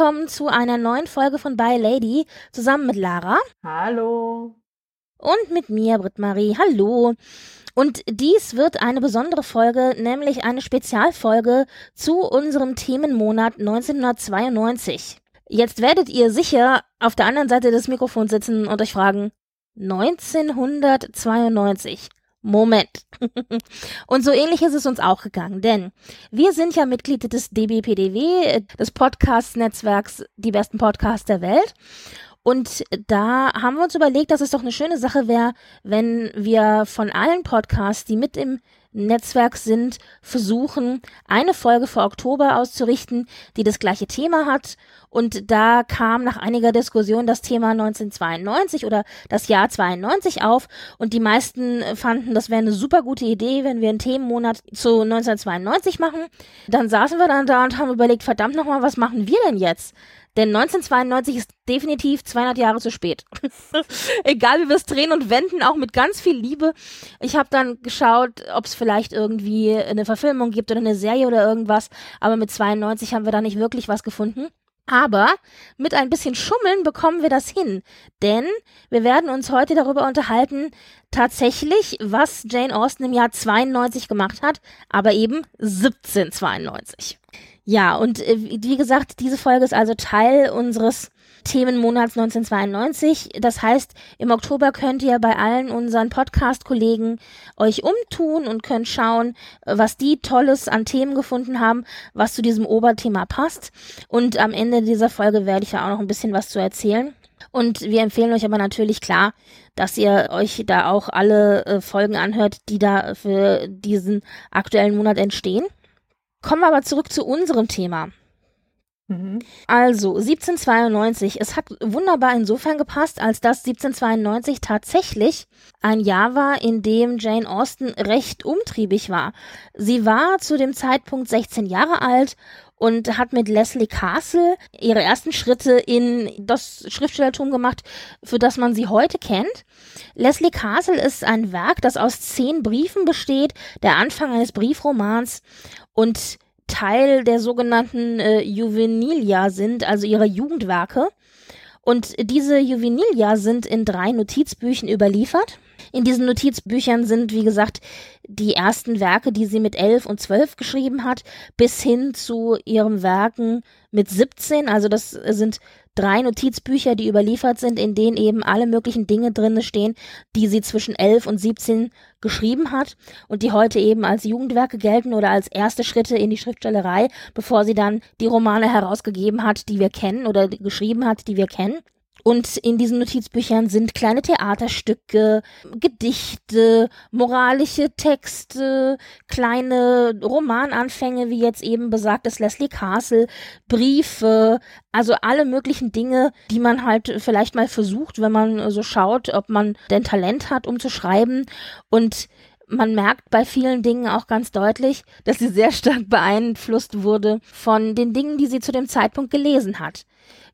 Willkommen zu einer neuen Folge von By Lady zusammen mit Lara Hallo. und mit mir, Britt-Marie. Hallo. Und dies wird eine besondere Folge, nämlich eine Spezialfolge zu unserem Themenmonat 1992. Jetzt werdet ihr sicher auf der anderen Seite des Mikrofons sitzen und euch fragen, 1992. Moment. Und so ähnlich ist es uns auch gegangen, denn wir sind ja Mitglied des DBPDW, des Podcast-Netzwerks Die besten Podcasts der Welt. Und da haben wir uns überlegt, dass es doch eine schöne Sache wäre, wenn wir von allen Podcasts, die mit im Netzwerk sind, versuchen, eine Folge für Oktober auszurichten, die das gleiche Thema hat. Und da kam nach einiger Diskussion das Thema 1992 oder das Jahr 92 auf. Und die meisten fanden, das wäre eine super gute Idee, wenn wir einen Themenmonat zu 1992 machen. Dann saßen wir dann da und haben überlegt, verdammt nochmal, was machen wir denn jetzt? Denn 1992 ist definitiv 200 Jahre zu spät. Egal wie wir es drehen und wenden, auch mit ganz viel Liebe. Ich habe dann geschaut, ob es vielleicht irgendwie eine Verfilmung gibt oder eine Serie oder irgendwas. Aber mit 92 haben wir da nicht wirklich was gefunden. Aber mit ein bisschen Schummeln bekommen wir das hin. Denn wir werden uns heute darüber unterhalten, tatsächlich, was Jane Austen im Jahr 92 gemacht hat, aber eben 1792. Ja, und äh, wie gesagt, diese Folge ist also Teil unseres Themenmonats 1992. Das heißt, im Oktober könnt ihr bei allen unseren Podcast-Kollegen euch umtun und könnt schauen, was die Tolles an Themen gefunden haben, was zu diesem Oberthema passt. Und am Ende dieser Folge werde ich ja auch noch ein bisschen was zu erzählen. Und wir empfehlen euch aber natürlich klar, dass ihr euch da auch alle äh, Folgen anhört, die da für diesen aktuellen Monat entstehen. Kommen wir aber zurück zu unserem Thema. Mhm. Also 1792, es hat wunderbar insofern gepasst, als dass 1792 tatsächlich ein Jahr war, in dem Jane Austen recht umtriebig war. Sie war zu dem Zeitpunkt 16 Jahre alt und hat mit Leslie Castle ihre ersten Schritte in das Schriftstellertum gemacht, für das man sie heute kennt. Leslie Castle ist ein Werk, das aus zehn Briefen besteht, der Anfang eines Briefromans und Teil der sogenannten äh, Juvenilia sind, also ihrer Jugendwerke. Und diese Juvenilia sind in drei Notizbüchern überliefert. In diesen Notizbüchern sind, wie gesagt, die ersten Werke, die sie mit elf und zwölf geschrieben hat, bis hin zu ihren Werken mit 17. Also das sind drei Notizbücher, die überliefert sind, in denen eben alle möglichen Dinge drin stehen, die sie zwischen 11 und 17 geschrieben hat und die heute eben als Jugendwerke gelten oder als erste Schritte in die Schriftstellerei, bevor sie dann die Romane herausgegeben hat, die wir kennen oder geschrieben hat, die wir kennen. Und in diesen Notizbüchern sind kleine Theaterstücke, Gedichte, moralische Texte, kleine Romananfänge, wie jetzt eben besagtes Leslie Castle, Briefe, also alle möglichen Dinge, die man halt vielleicht mal versucht, wenn man so schaut, ob man denn Talent hat, um zu schreiben. Und man merkt bei vielen Dingen auch ganz deutlich, dass sie sehr stark beeinflusst wurde von den Dingen, die sie zu dem Zeitpunkt gelesen hat.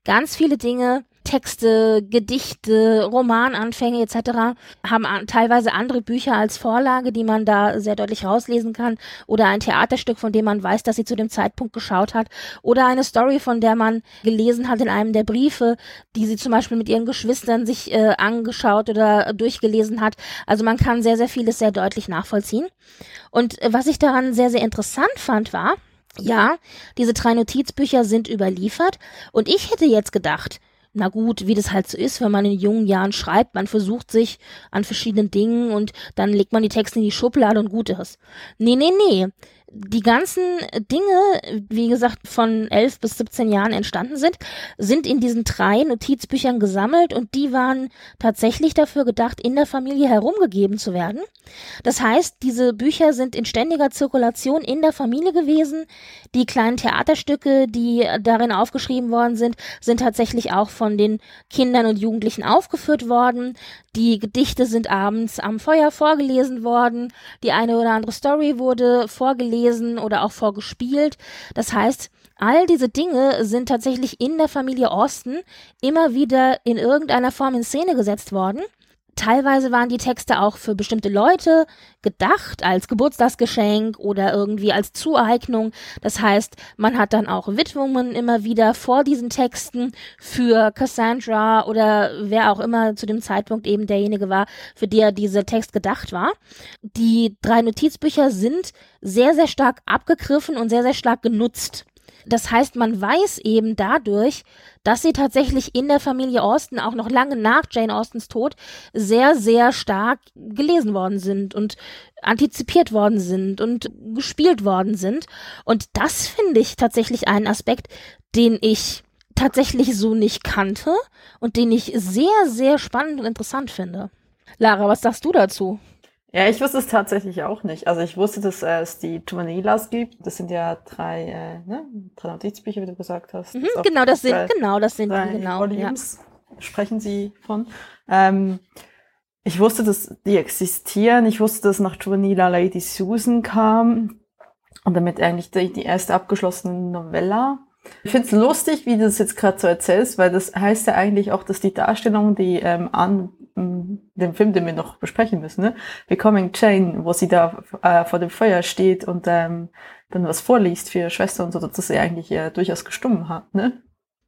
Ganz viele Dinge, Texte, Gedichte, Romananfänge etc. haben an, teilweise andere Bücher als Vorlage, die man da sehr deutlich rauslesen kann oder ein Theaterstück, von dem man weiß, dass sie zu dem Zeitpunkt geschaut hat oder eine Story, von der man gelesen hat in einem der Briefe, die sie zum Beispiel mit ihren Geschwistern sich äh, angeschaut oder durchgelesen hat. Also man kann sehr, sehr vieles sehr deutlich nachvollziehen. Und äh, was ich daran sehr, sehr interessant fand, war, ja, diese drei Notizbücher sind überliefert und ich hätte jetzt gedacht, na gut, wie das halt so ist, wenn man in jungen Jahren schreibt, man versucht sich an verschiedenen Dingen und dann legt man die Texte in die Schublade und gut ist. Nee, nee, nee. Die ganzen Dinge, wie gesagt, von elf bis 17 Jahren entstanden sind, sind in diesen drei Notizbüchern gesammelt und die waren tatsächlich dafür gedacht, in der Familie herumgegeben zu werden. Das heißt, diese Bücher sind in ständiger Zirkulation in der Familie gewesen. Die kleinen Theaterstücke, die darin aufgeschrieben worden sind, sind tatsächlich auch von den Kindern und Jugendlichen aufgeführt worden. Die Gedichte sind abends am Feuer vorgelesen worden. Die eine oder andere Story wurde vorgelesen oder auch vorgespielt. Das heißt, all diese Dinge sind tatsächlich in der Familie Austin immer wieder in irgendeiner Form in Szene gesetzt worden. Teilweise waren die Texte auch für bestimmte Leute gedacht, als Geburtstagsgeschenk oder irgendwie als Zueignung. Das heißt, man hat dann auch Widmungen immer wieder vor diesen Texten für Cassandra oder wer auch immer zu dem Zeitpunkt eben derjenige war, für der dieser Text gedacht war. Die drei Notizbücher sind sehr, sehr stark abgegriffen und sehr, sehr stark genutzt. Das heißt, man weiß eben dadurch, dass sie tatsächlich in der Familie Austin auch noch lange nach Jane Austens Tod sehr, sehr stark gelesen worden sind und antizipiert worden sind und gespielt worden sind. Und das finde ich tatsächlich einen Aspekt, den ich tatsächlich so nicht kannte und den ich sehr, sehr spannend und interessant finde. Lara, was sagst du dazu? Ja, ich wusste es tatsächlich auch nicht. Also ich wusste, dass äh, es die Tumanilas gibt. Das sind ja drei, äh, ne? drei Notizbücher, wie du gesagt hast. Mhm, das genau, das sind, genau, das sind die, genau. Volumes ja. sprechen sie von. Ähm, ich wusste, dass die existieren. Ich wusste, dass nach Juvenila Lady Susan kam und damit eigentlich die, die erste abgeschlossene Novella. Ich finde es lustig, wie du das jetzt gerade so erzählst, weil das heißt ja eigentlich auch, dass die Darstellung, die ähm, an dem Film, den wir noch besprechen müssen, ne? Becoming Jane, wo sie da äh, vor dem Feuer steht und ähm, dann was vorliest für ihre Schwester und so, dass sie eigentlich äh, durchaus gestummen hat, ne?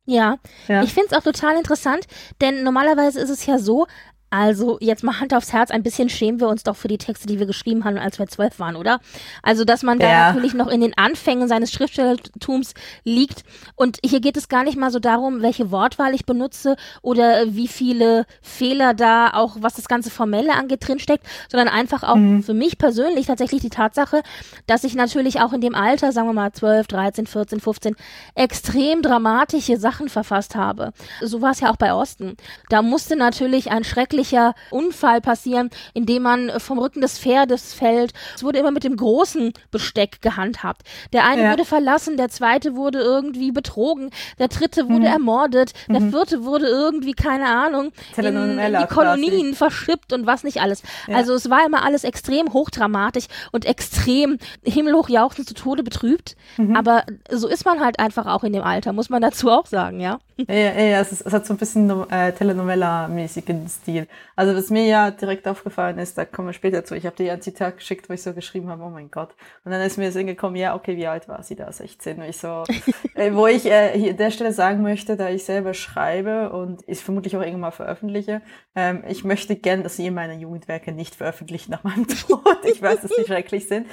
Ja, ja. ich finde es auch total interessant, denn normalerweise ist es ja so, also jetzt mal Hand aufs Herz, ein bisschen schämen wir uns doch für die Texte, die wir geschrieben haben, als wir zwölf waren, oder? Also, dass man da ja. natürlich noch in den Anfängen seines Schriftstellertums liegt. Und hier geht es gar nicht mal so darum, welche Wortwahl ich benutze oder wie viele Fehler da auch, was das ganze Formelle angeht, drinsteckt, sondern einfach auch mhm. für mich persönlich tatsächlich die Tatsache, dass ich natürlich auch in dem Alter, sagen wir mal 12, 13, 14, 15, extrem dramatische Sachen verfasst habe. So war es ja auch bei Osten. Da musste natürlich ein schreckliches schrecklicher Unfall passieren, indem man vom Rücken des Pferdes fällt. Es wurde immer mit dem großen Besteck gehandhabt. Der eine ja. wurde verlassen, der zweite wurde irgendwie betrogen, der dritte wurde mhm. ermordet, der mhm. vierte wurde irgendwie, keine Ahnung, in, in, die Kolonien quasi. verschippt und was nicht alles. Ja. Also es war immer alles extrem hochdramatisch und extrem himmelhoch jauchzend zu Tode betrübt. Mhm. Aber so ist man halt einfach auch in dem Alter, muss man dazu auch sagen, ja. Ja, ja, ja es, ist, es hat so ein bisschen äh, Telenovela-mäßigen Stil. Also was mir ja direkt aufgefallen ist, da kommen wir später zu. Ich habe dir ja ein Zitat geschickt, wo ich so geschrieben habe, oh mein Gott. Und dann ist mir so gekommen, ja, okay, wie alt war sie da? 16. Und ich so, äh, wo ich äh, hier an der Stelle sagen möchte, da ich selber schreibe und ich vermutlich auch irgendwann mal veröffentliche, ähm, ich möchte gern, dass ihr meine Jugendwerke nicht veröffentlicht nach meinem Tod. Ich weiß, dass die schrecklich sind.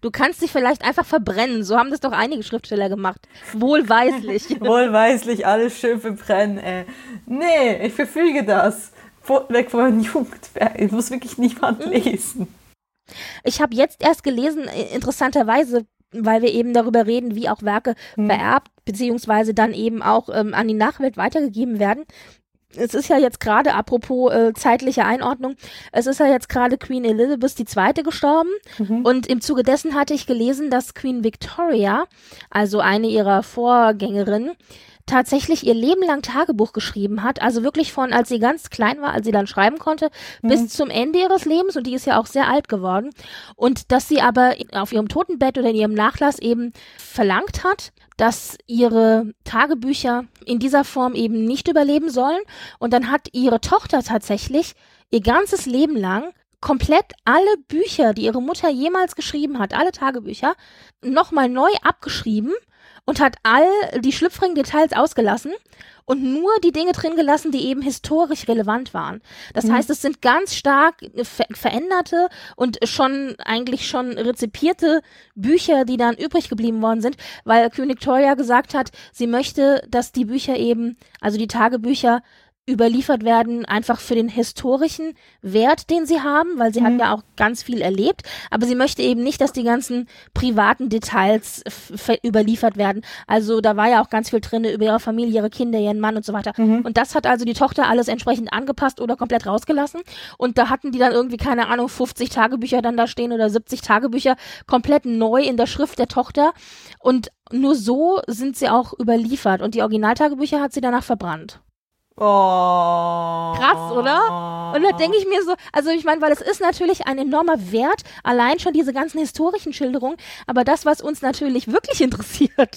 Du kannst dich vielleicht einfach verbrennen. So haben das doch einige Schriftsteller gemacht. Wohlweislich. Wohlweislich alles schön verbrennen. Äh. Nee, ich verfüge das. Weg von meinem Jugendwerk. Ich muss wirklich niemand mhm. lesen. Ich habe jetzt erst gelesen, interessanterweise, weil wir eben darüber reden, wie auch Werke hm. vererbt beziehungsweise dann eben auch ähm, an die Nachwelt weitergegeben werden es ist ja jetzt gerade, apropos äh, zeitliche Einordnung, es ist ja jetzt gerade Queen Elizabeth II. gestorben mhm. und im Zuge dessen hatte ich gelesen, dass Queen Victoria, also eine ihrer Vorgängerinnen, tatsächlich ihr Leben lang Tagebuch geschrieben hat, also wirklich von, als sie ganz klein war, als sie dann schreiben konnte, mhm. bis zum Ende ihres Lebens und die ist ja auch sehr alt geworden und dass sie aber auf ihrem Totenbett oder in ihrem Nachlass eben verlangt hat, dass ihre Tagebücher in dieser Form eben nicht überleben sollen. Und dann hat ihre Tochter tatsächlich ihr ganzes Leben lang komplett alle Bücher, die ihre Mutter jemals geschrieben hat, alle Tagebücher, nochmal neu abgeschrieben und hat all die schlüpfrigen Details ausgelassen und nur die Dinge drin gelassen, die eben historisch relevant waren. Das mhm. heißt, es sind ganz stark ver veränderte und schon eigentlich schon rezipierte Bücher, die dann übrig geblieben worden sind, weil Queen Victoria gesagt hat, sie möchte, dass die Bücher eben, also die Tagebücher, überliefert werden, einfach für den historischen Wert, den sie haben, weil sie mhm. hat ja auch ganz viel erlebt, aber sie möchte eben nicht, dass die ganzen privaten Details überliefert werden. Also da war ja auch ganz viel drin über ihre Familie, ihre Kinder, ihren Mann und so weiter. Mhm. Und das hat also die Tochter alles entsprechend angepasst oder komplett rausgelassen. Und da hatten die dann irgendwie, keine Ahnung, 50 Tagebücher dann da stehen oder 70 Tagebücher komplett neu in der Schrift der Tochter. Und nur so sind sie auch überliefert. Und die Originaltagebücher hat sie danach verbrannt. Oh. Krass, oder? Und da denke ich mir so, also ich meine, weil es ist natürlich ein enormer Wert, allein schon diese ganzen historischen Schilderungen, aber das, was uns natürlich wirklich interessiert,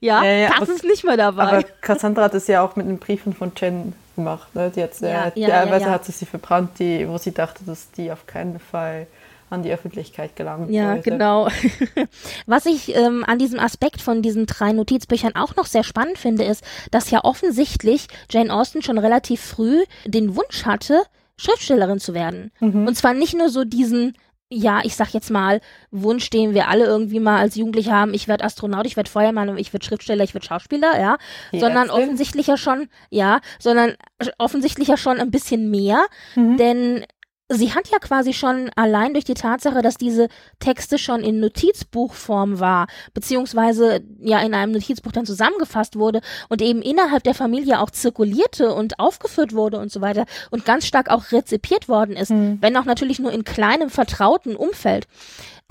ja, ja, ja das ist nicht mehr dabei. Aber Cassandra hat es ja auch mit den Briefen von Jen gemacht, ne? Die hat, ja, äh, ja, teilweise hat sie sie verbrannt, die, wo sie dachte, dass die auf keinen Fall an die Öffentlichkeit gelangt. Ja, sollte. genau. Was ich ähm, an diesem Aspekt von diesen drei Notizbüchern auch noch sehr spannend finde, ist, dass ja offensichtlich Jane Austen schon relativ früh den Wunsch hatte, Schriftstellerin zu werden. Mhm. Und zwar nicht nur so diesen ja, ich sag jetzt mal, Wunsch, den wir alle irgendwie mal als Jugendliche haben, ich werde Astronaut, ich werde Feuermann, ich werde Schriftsteller, ich werde Schauspieler, ja, Die sondern Ärztin. offensichtlich ja schon, ja, sondern offensichtlich ja schon ein bisschen mehr, mhm. denn sie hat ja quasi schon allein durch die Tatsache, dass diese Texte schon in Notizbuchform war, beziehungsweise ja in einem Notizbuch dann zusammengefasst wurde und eben innerhalb der Familie auch zirkulierte und aufgeführt wurde und so weiter und ganz stark auch rezipiert worden ist, mhm. wenn auch natürlich nur in kleinem vertrauten Umfeld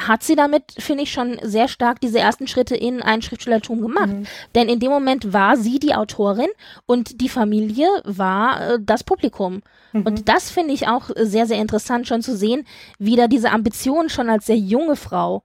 hat sie damit, finde ich, schon sehr stark diese ersten Schritte in ein Schriftstellertum gemacht. Mhm. Denn in dem Moment war sie die Autorin und die Familie war äh, das Publikum. Mhm. Und das finde ich auch sehr, sehr interessant, schon zu sehen, wie da diese Ambitionen schon als sehr junge Frau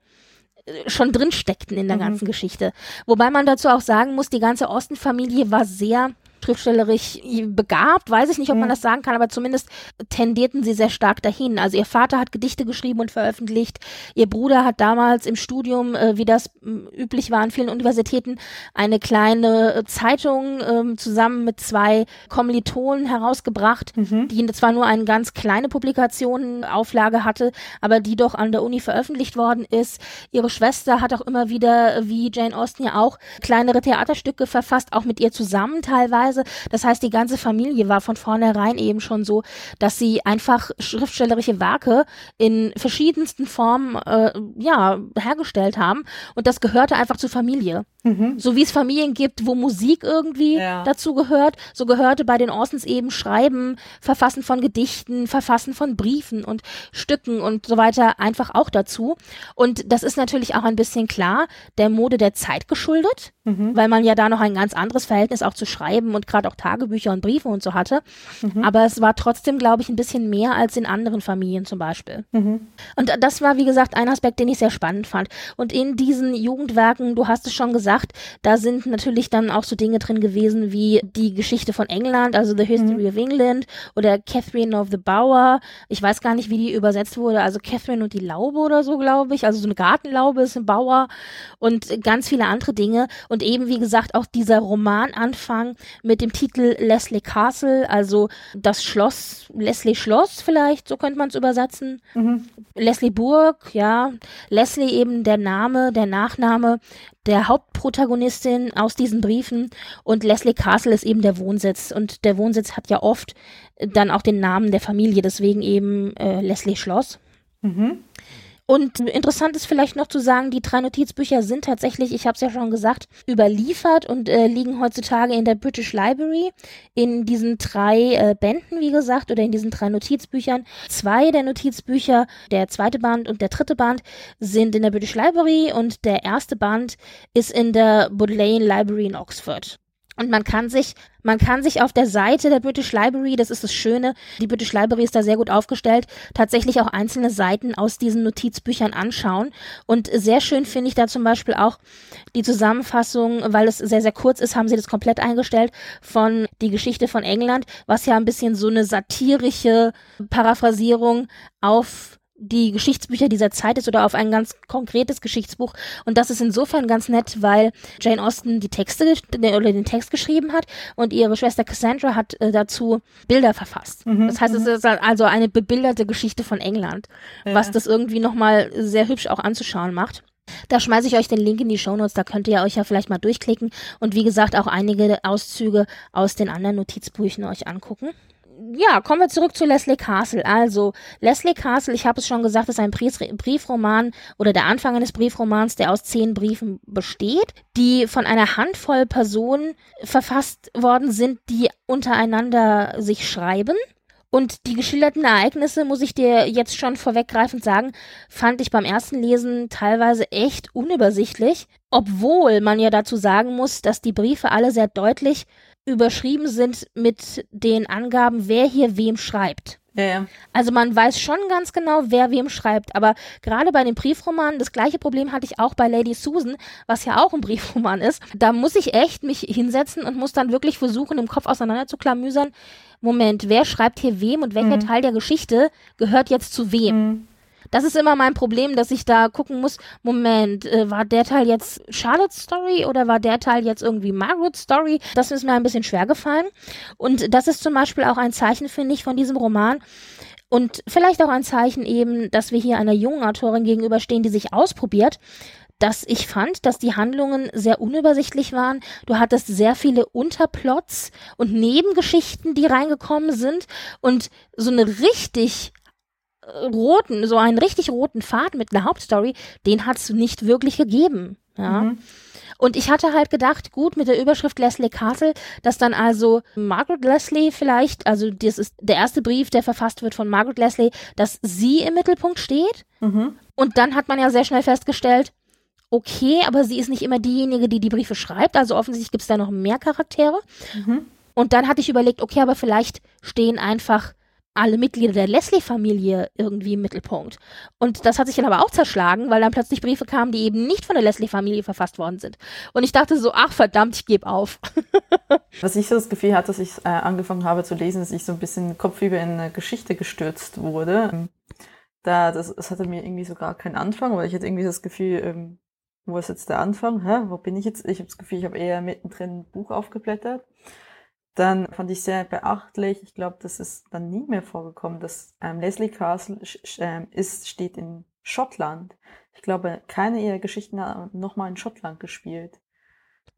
äh, schon drin steckten in der mhm. ganzen Geschichte. Wobei man dazu auch sagen muss, die ganze Ostenfamilie war sehr schriftstellerisch begabt, weiß ich nicht, ob man das sagen kann, aber zumindest tendierten sie sehr stark dahin. Also ihr Vater hat Gedichte geschrieben und veröffentlicht, ihr Bruder hat damals im Studium, äh, wie das üblich war an vielen Universitäten, eine kleine äh, Zeitung ähm, zusammen mit zwei Kommilitonen herausgebracht, mhm. die zwar nur eine ganz kleine Publikation, Auflage hatte, aber die doch an der Uni veröffentlicht worden ist. Ihre Schwester hat auch immer wieder, wie Jane Austen ja auch, kleinere Theaterstücke verfasst, auch mit ihr zusammen teilweise Weise. Das heißt, die ganze Familie war von vornherein eben schon so, dass sie einfach schriftstellerische Werke in verschiedensten Formen äh, ja hergestellt haben und das gehörte einfach zur Familie. Mhm. So wie es Familien gibt, wo Musik irgendwie ja. dazu gehört, so gehörte bei den Orsons eben Schreiben, Verfassen von Gedichten, Verfassen von Briefen und Stücken und so weiter einfach auch dazu. Und das ist natürlich auch ein bisschen klar der Mode der Zeit geschuldet, mhm. weil man ja da noch ein ganz anderes Verhältnis auch zu Schreiben und gerade auch Tagebücher und Briefe und so hatte. Mhm. Aber es war trotzdem, glaube ich, ein bisschen mehr als in anderen Familien zum Beispiel. Mhm. Und das war, wie gesagt, ein Aspekt, den ich sehr spannend fand. Und in diesen Jugendwerken, du hast es schon gesagt, gesagt, da sind natürlich dann auch so Dinge drin gewesen wie die Geschichte von England, also The History mhm. of England oder Catherine of the Bower. Ich weiß gar nicht, wie die übersetzt wurde. Also Catherine und die Laube oder so, glaube ich. Also so eine Gartenlaube ist ein Bauer und ganz viele andere Dinge. Und eben, wie gesagt, auch dieser Romananfang mit dem Titel Leslie Castle, also das Schloss, Leslie Schloss vielleicht, so könnte man es übersetzen. Mhm. Leslie Burg, ja. Leslie eben der Name, der Nachname der Hauptprotagonistin aus diesen Briefen und Leslie Castle ist eben der Wohnsitz und der Wohnsitz hat ja oft dann auch den Namen der Familie, deswegen eben äh, Leslie Schloss. Mhm. Und interessant ist vielleicht noch zu sagen, die drei Notizbücher sind tatsächlich, ich habe es ja schon gesagt, überliefert und äh, liegen heutzutage in der British Library in diesen drei äh, Bänden, wie gesagt, oder in diesen drei Notizbüchern. Zwei der Notizbücher, der zweite Band und der dritte Band, sind in der British Library und der erste Band ist in der Bodleian Library in Oxford. Und man kann sich, man kann sich auf der Seite der British Library, das ist das Schöne, die British Library ist da sehr gut aufgestellt, tatsächlich auch einzelne Seiten aus diesen Notizbüchern anschauen. Und sehr schön finde ich da zum Beispiel auch die Zusammenfassung, weil es sehr, sehr kurz ist, haben sie das komplett eingestellt von die Geschichte von England, was ja ein bisschen so eine satirische Paraphrasierung auf die Geschichtsbücher dieser Zeit ist oder auf ein ganz konkretes Geschichtsbuch. Und das ist insofern ganz nett, weil Jane Austen die Texte oder den Text geschrieben hat und ihre Schwester Cassandra hat äh, dazu Bilder verfasst. Mhm, das heißt, es mhm. ist also eine bebilderte Geschichte von England, ja. was das irgendwie nochmal sehr hübsch auch anzuschauen macht. Da schmeiße ich euch den Link in die Shownotes, da könnt ihr euch ja vielleicht mal durchklicken und wie gesagt auch einige Auszüge aus den anderen Notizbüchern euch angucken ja, kommen wir zurück zu Leslie Castle. Also, Leslie Castle, ich habe es schon gesagt, ist ein Briefroman oder der Anfang eines Briefromans, der aus zehn Briefen besteht, die von einer Handvoll Personen verfasst worden sind, die untereinander sich schreiben. Und die geschilderten Ereignisse, muss ich dir jetzt schon vorweggreifend sagen, fand ich beim ersten Lesen teilweise echt unübersichtlich, obwohl man ja dazu sagen muss, dass die Briefe alle sehr deutlich überschrieben sind mit den Angaben, wer hier wem schreibt. Ja, ja. Also man weiß schon ganz genau, wer wem schreibt. Aber gerade bei den Briefromanen, das gleiche Problem hatte ich auch bei Lady Susan, was ja auch ein Briefroman ist. Da muss ich echt mich hinsetzen und muss dann wirklich versuchen, im Kopf auseinanderzuklamüsern. Moment, wer schreibt hier wem und welcher mhm. Teil der Geschichte gehört jetzt zu wem? Mhm. Das ist immer mein Problem, dass ich da gucken muss, Moment, äh, war der Teil jetzt Charlotte's Story oder war der Teil jetzt irgendwie Margaret's Story? Das ist mir ein bisschen schwer gefallen. Und das ist zum Beispiel auch ein Zeichen, finde ich, von diesem Roman. Und vielleicht auch ein Zeichen eben, dass wir hier einer jungen Autorin gegenüberstehen, die sich ausprobiert dass ich fand, dass die Handlungen sehr unübersichtlich waren. Du hattest sehr viele Unterplots und Nebengeschichten, die reingekommen sind und so eine richtig roten, so einen richtig roten Faden mit einer Hauptstory, den hat es nicht wirklich gegeben. Ja. Mhm. Und ich hatte halt gedacht, gut, mit der Überschrift Leslie Castle, dass dann also Margaret Leslie vielleicht, also das ist der erste Brief, der verfasst wird von Margaret Leslie, dass sie im Mittelpunkt steht. Mhm. Und dann hat man ja sehr schnell festgestellt, okay, aber sie ist nicht immer diejenige, die die Briefe schreibt. Also offensichtlich gibt es da noch mehr Charaktere. Mhm. Und dann hatte ich überlegt, okay, aber vielleicht stehen einfach alle Mitglieder der Leslie-Familie irgendwie im Mittelpunkt. Und das hat sich dann aber auch zerschlagen, weil dann plötzlich Briefe kamen, die eben nicht von der Leslie-Familie verfasst worden sind. Und ich dachte so, ach verdammt, ich gebe auf. Was ich so das Gefühl hatte, dass ich äh, angefangen habe zu lesen, dass ich so ein bisschen kopfüber in eine Geschichte gestürzt wurde. Da, das, das hatte mir irgendwie so gar keinen Anfang, weil ich hatte irgendwie das Gefühl, ähm, wo ist jetzt der Anfang? Hä? Wo bin ich jetzt? Ich habe das Gefühl, ich habe eher mittendrin ein Buch aufgeblättert. Dann fand ich sehr beachtlich, ich glaube, das ist dann nie mehr vorgekommen, dass ähm, Leslie Castle äh, ist, steht in Schottland. Ich glaube, keine ihrer Geschichten hat nochmal in Schottland gespielt.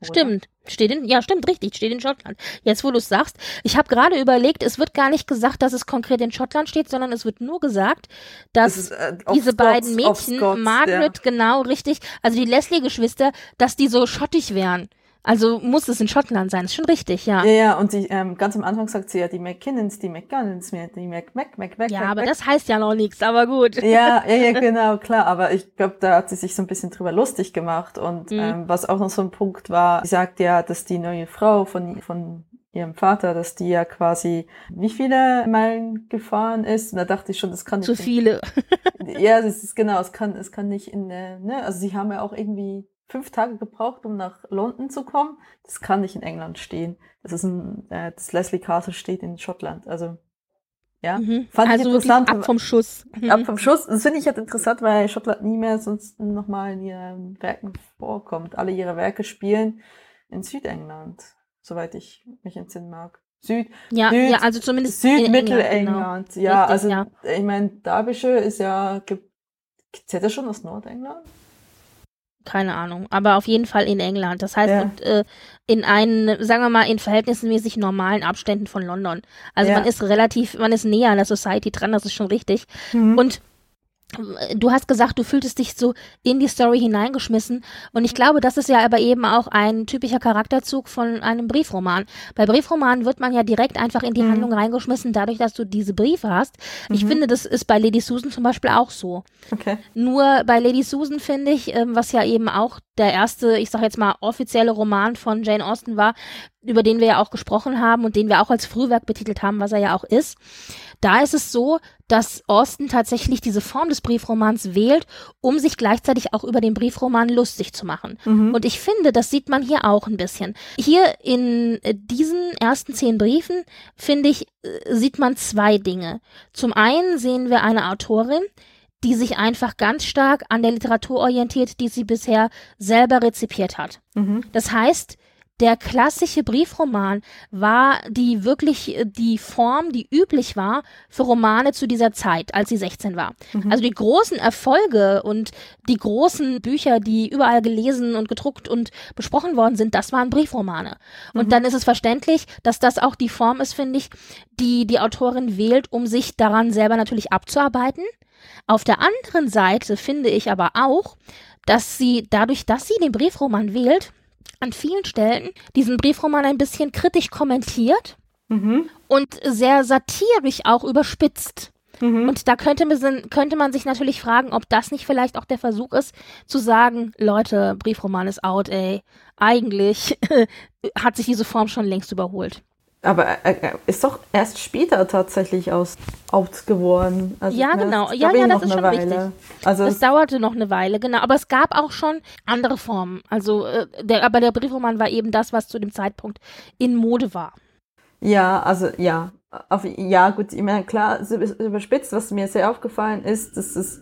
Oder? Stimmt, steht in, ja, stimmt, richtig, steht in Schottland. Jetzt, wo du es sagst, ich habe gerade überlegt, es wird gar nicht gesagt, dass es konkret in Schottland steht, sondern es wird nur gesagt, dass ist, äh, diese Scots, beiden Mädchen, Scots, Margaret, ja. genau, richtig, also die Leslie-Geschwister, dass die so schottig wären. Also muss es in Schottland sein, ist schon richtig, ja. Ja, ja, und die, ähm, ganz am Anfang sagt sie ja die McKinnons, die McGunnons, die Mac, Mac, Mac, Mac. Ja, Mac, aber Mac. das heißt ja noch nichts, aber gut. Ja, ja, ja, genau, klar. Aber ich glaube, da hat sie sich so ein bisschen drüber lustig gemacht. Und mhm. ähm, was auch noch so ein Punkt war, sie sagt ja, dass die neue Frau von, von ihrem Vater, dass die ja quasi wie viele Meilen gefahren ist. Und da dachte ich schon, das kann nicht. Zu viele. ja, das ist genau, es kann, es kann nicht in, ne, also sie haben ja auch irgendwie fünf Tage gebraucht, um nach London zu kommen. Das kann nicht in England stehen. Das ist ein, äh, das Leslie Castle steht in Schottland. Also ja, mhm. fand also ich interessant. Ab vom Schuss. Mhm. Ab vom Schuss. Das finde ich halt interessant, weil Schottland nie mehr sonst nochmal in ihren Werken vorkommt. Alle ihre Werke spielen in Südengland, soweit ich mich entsinnen mag. Süd, ja, Süd, ja, also zumindest Südmittelengland. Genau. Ja, Richtig, also ja. ich meine, Derbyshire ist ja, zählt das schon aus Nordengland? Keine Ahnung, aber auf jeden Fall in England. Das heißt, ja. und, äh, in einen, sagen wir mal, in verhältnismäßig normalen Abständen von London. Also ja. man ist relativ, man ist näher an der Society dran, das ist schon richtig. Mhm. Und du hast gesagt, du fühltest dich so in die Story hineingeschmissen. Und ich glaube, das ist ja aber eben auch ein typischer Charakterzug von einem Briefroman. Bei Briefromanen wird man ja direkt einfach in die mhm. Handlung reingeschmissen, dadurch, dass du diese Briefe hast. Mhm. Ich finde, das ist bei Lady Susan zum Beispiel auch so. Okay. Nur bei Lady Susan finde ich, ähm, was ja eben auch der erste, ich sag jetzt mal, offizielle Roman von Jane Austen war, über den wir ja auch gesprochen haben und den wir auch als Frühwerk betitelt haben, was er ja auch ist. Da ist es so, dass Austen tatsächlich diese Form des Briefromans wählt, um sich gleichzeitig auch über den Briefroman lustig zu machen. Mhm. Und ich finde, das sieht man hier auch ein bisschen. Hier in diesen ersten zehn Briefen, finde ich, äh, sieht man zwei Dinge. Zum einen sehen wir eine Autorin, die sich einfach ganz stark an der Literatur orientiert, die sie bisher selber rezipiert hat. Mhm. Das heißt, der klassische Briefroman war die wirklich die Form, die üblich war für Romane zu dieser Zeit, als sie 16 war. Mhm. Also die großen Erfolge und die großen Bücher, die überall gelesen und gedruckt und besprochen worden sind, das waren Briefromane. Und mhm. dann ist es verständlich, dass das auch die Form ist, finde ich, die die Autorin wählt, um sich daran selber natürlich abzuarbeiten. Auf der anderen Seite finde ich aber auch, dass sie dadurch, dass sie den Briefroman wählt, an vielen Stellen diesen Briefroman ein bisschen kritisch kommentiert mhm. und sehr satirisch auch überspitzt. Mhm. Und da könnte man, könnte man sich natürlich fragen, ob das nicht vielleicht auch der Versuch ist, zu sagen, Leute, Briefroman ist out, ey. Eigentlich hat sich diese Form schon längst überholt. Aber er ist doch erst später tatsächlich aus out geworden. Also ja, genau. Ja, ja, das ist schon Weile. richtig. Also es dauerte noch eine Weile, genau. Aber es gab auch schon andere Formen. Also, äh, der, aber der Briefroman war eben das, was zu dem Zeitpunkt in Mode war. Ja, also ja. Auf, ja, gut, ich meine, klar, überspitzt, was mir sehr aufgefallen ist, dass es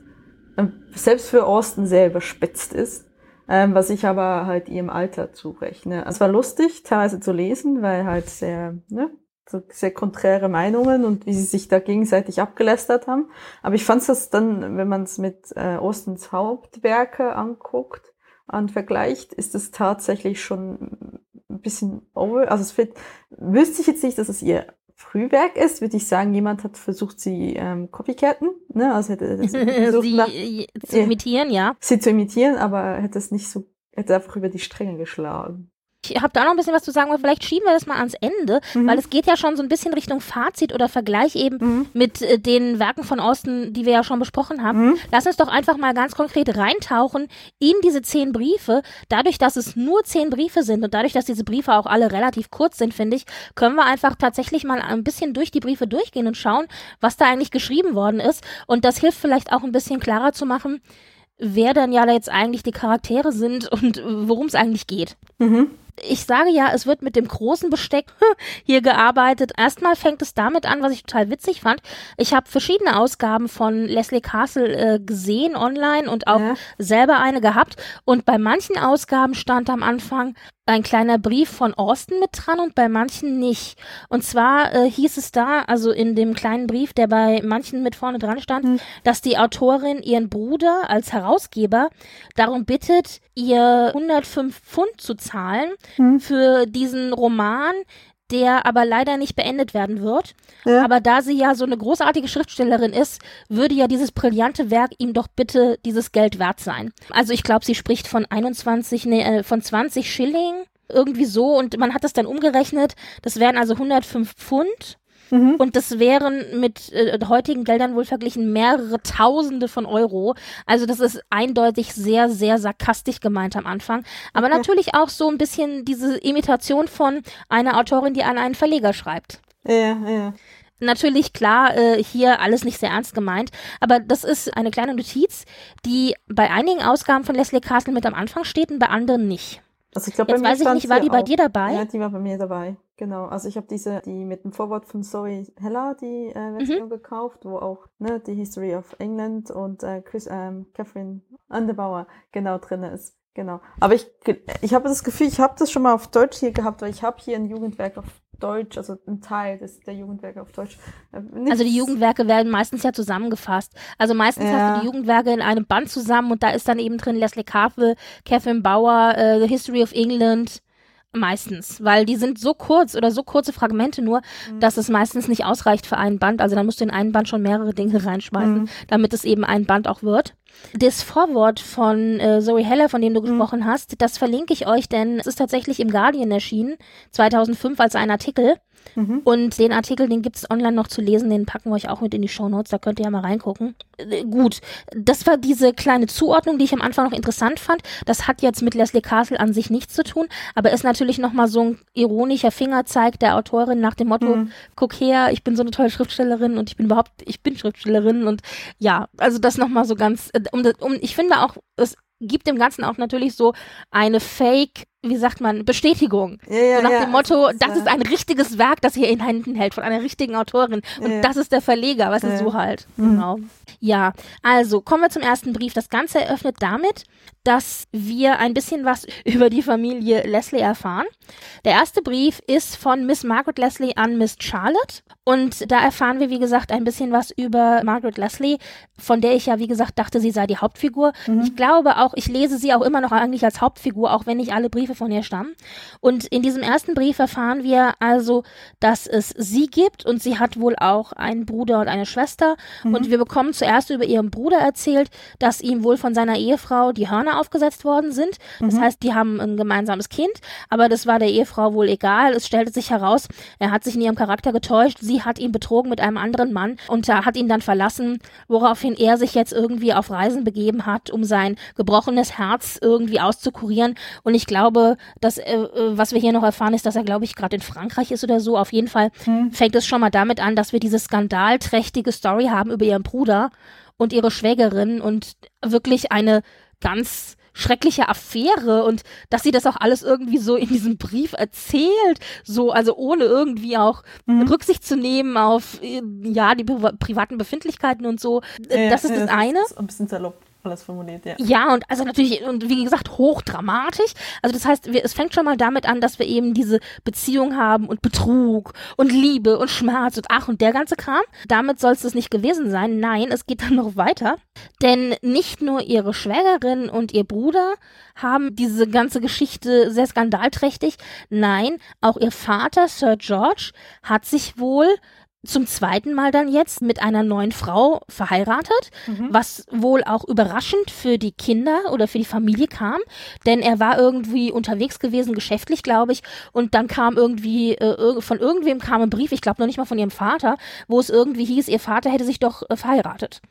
selbst für Austin sehr überspitzt ist ähm, was ich aber halt ihrem Alter zurechne. Es war lustig, teilweise zu lesen, weil halt sehr, ne, so sehr konträre Meinungen und wie sie sich da gegenseitig abgelästert haben. Aber ich fand es dann, wenn man es mit äh, Ostens Hauptwerke anguckt und vergleicht, ist es tatsächlich schon ein bisschen over. Also es wird, wüsste ich jetzt nicht, dass es ihr Frühwerk ist, würde ich sagen, jemand hat versucht, sie ähm, Copycatten, ne? Also hätte versucht, sie nach, zu imitieren, ja. Sie zu imitieren, aber hätte es nicht so, hätte einfach über die Stränge geschlagen. Ich habe da noch ein bisschen was zu sagen, aber vielleicht schieben wir das mal ans Ende, mhm. weil es geht ja schon so ein bisschen Richtung Fazit oder Vergleich eben mhm. mit äh, den Werken von Austin, die wir ja schon besprochen haben. Mhm. Lass uns doch einfach mal ganz konkret reintauchen in diese zehn Briefe. Dadurch, dass es nur zehn Briefe sind und dadurch, dass diese Briefe auch alle relativ kurz sind, finde ich, können wir einfach tatsächlich mal ein bisschen durch die Briefe durchgehen und schauen, was da eigentlich geschrieben worden ist. Und das hilft vielleicht auch ein bisschen klarer zu machen, wer dann ja jetzt eigentlich die Charaktere sind und worum es eigentlich geht. Mhm ich sage ja, es wird mit dem großen Besteck hier gearbeitet. Erstmal fängt es damit an, was ich total witzig fand. Ich habe verschiedene Ausgaben von Leslie Castle äh, gesehen online und auch ja. selber eine gehabt. Und bei manchen Ausgaben stand am Anfang ein kleiner Brief von Austin mit dran und bei manchen nicht. Und zwar äh, hieß es da, also in dem kleinen Brief, der bei manchen mit vorne dran stand, mhm. dass die Autorin ihren Bruder als Herausgeber darum bittet, ihr 105 Pfund zu zahlen mhm. für diesen Roman, der aber leider nicht beendet werden wird. Ja. Aber da sie ja so eine großartige Schriftstellerin ist, würde ja dieses brillante Werk ihm doch bitte dieses Geld wert sein. Also ich glaube, sie spricht von 21, nee, äh, von 20 Schilling, irgendwie so und man hat das dann umgerechnet. Das wären also 105 Pfund. Mhm. Und das wären mit äh, heutigen Geldern wohl verglichen mehrere Tausende von Euro. Also das ist eindeutig sehr, sehr sarkastisch gemeint am Anfang. Aber okay. natürlich auch so ein bisschen diese Imitation von einer Autorin, die an einen Verleger schreibt. Ja, ja natürlich klar äh, hier alles nicht sehr ernst gemeint, aber das ist eine kleine Notiz, die bei einigen Ausgaben von Leslie Castle mit am Anfang steht und bei anderen nicht. Also ich glaube, bei mir weiß ich nicht, war die bei dir dabei? Ja, die war bei mir dabei. Genau. Also ich habe diese, die mit dem Vorwort von Zoe Heller, die äh, Version mhm. gekauft, wo auch ne, die History of England und äh, Chris, ähm, Catherine Andebauer genau drin ist. Genau. Aber ich, ich habe das Gefühl, ich habe das schon mal auf Deutsch hier gehabt, weil ich habe hier ein Jugendwerk auf Deutsch, also ein Teil des, der Jugendwerke auf Deutsch. Äh, also die Jugendwerke werden meistens ja zusammengefasst. Also meistens ja. hast du die Jugendwerke in einem Band zusammen und da ist dann eben drin Leslie Carvel, Catherine Bauer, äh, The History of England, Meistens, weil die sind so kurz oder so kurze Fragmente nur, mhm. dass es meistens nicht ausreicht für einen Band. Also da musst du in einen Band schon mehrere Dinge reinschmeißen, mhm. damit es eben ein Band auch wird. Das Vorwort von äh, Zoe Heller, von dem du mhm. gesprochen hast, das verlinke ich euch, denn es ist tatsächlich im Guardian erschienen, 2005 als ein Artikel. Mhm. Und den Artikel, den gibt es online noch zu lesen, den packen wir euch auch mit in die Show Notes, da könnt ihr ja mal reingucken. Äh, gut, das war diese kleine Zuordnung, die ich am Anfang noch interessant fand. Das hat jetzt mit Leslie Castle an sich nichts zu tun, aber ist natürlich nochmal so ein ironischer Fingerzeig der Autorin nach dem Motto, mhm. guck her, ich bin so eine tolle Schriftstellerin und ich bin überhaupt, ich bin Schriftstellerin und ja, also das nochmal so ganz, äh, um, um, ich finde auch, es gibt dem Ganzen auch natürlich so eine Fake, wie sagt man, Bestätigung. Ja, ja, so nach ja, dem Motto, das, das ist ein richtiges Werk, das ihr in Händen hält von einer richtigen Autorin. Und das ist der Verleger, was ist so halt. Mhm. Genau. Ja, also kommen wir zum ersten Brief. Das Ganze eröffnet damit, dass wir ein bisschen was über die Familie Leslie erfahren. Der erste Brief ist von Miss Margaret Leslie an Miss Charlotte und da erfahren wir, wie gesagt, ein bisschen was über Margaret Leslie, von der ich ja, wie gesagt, dachte, sie sei die Hauptfigur. Mhm. Ich glaube auch, ich lese sie auch immer noch eigentlich als Hauptfigur, auch wenn nicht alle Briefe von ihr stammen. Und in diesem ersten Brief erfahren wir also, dass es sie gibt und sie hat wohl auch einen Bruder und eine Schwester. Mhm. Und wir bekommen zuerst über ihren Bruder erzählt, dass ihm wohl von seiner Ehefrau die Hörner aufgesetzt worden sind. Das mhm. heißt, die haben ein gemeinsames Kind, aber das war der Ehefrau wohl egal. Es stellte sich heraus, er hat sich in ihrem Charakter getäuscht. Sie hat ihn betrogen mit einem anderen Mann und hat ihn dann verlassen, woraufhin er sich jetzt irgendwie auf Reisen begeben hat, um sein gebrochenes Herz irgendwie auszukurieren. Und ich glaube, dass, äh, äh was wir hier noch erfahren, ist, dass er, glaube ich, gerade in Frankreich ist oder so. Auf jeden Fall hm. fängt es schon mal damit an, dass wir diese skandalträchtige Story haben über ihren Bruder und ihre Schwägerin und wirklich eine ganz schreckliche Affäre und dass sie das auch alles irgendwie so in diesem Brief erzählt, so also ohne irgendwie auch mhm. Rücksicht zu nehmen auf ja die privaten Befindlichkeiten und so. Ja, das ist ja, das, das eine. Ist ein bisschen salopp alles formuliert, ja. Ja, und also natürlich, und wie gesagt, hochdramatisch. Also das heißt, wir, es fängt schon mal damit an, dass wir eben diese Beziehung haben und Betrug und Liebe und Schmerz und ach und der ganze Kram. Damit soll es nicht gewesen sein. Nein, es geht dann noch weiter. Denn nicht nur ihre Schwägerin und ihr Bruder haben diese ganze Geschichte sehr skandalträchtig. Nein, auch ihr Vater, Sir George, hat sich wohl zum zweiten Mal dann jetzt mit einer neuen Frau verheiratet, mhm. was wohl auch überraschend für die Kinder oder für die Familie kam, denn er war irgendwie unterwegs gewesen, geschäftlich, glaube ich, und dann kam irgendwie äh, von irgendwem kam ein Brief, ich glaube noch nicht mal von ihrem Vater, wo es irgendwie hieß, ihr Vater hätte sich doch äh, verheiratet.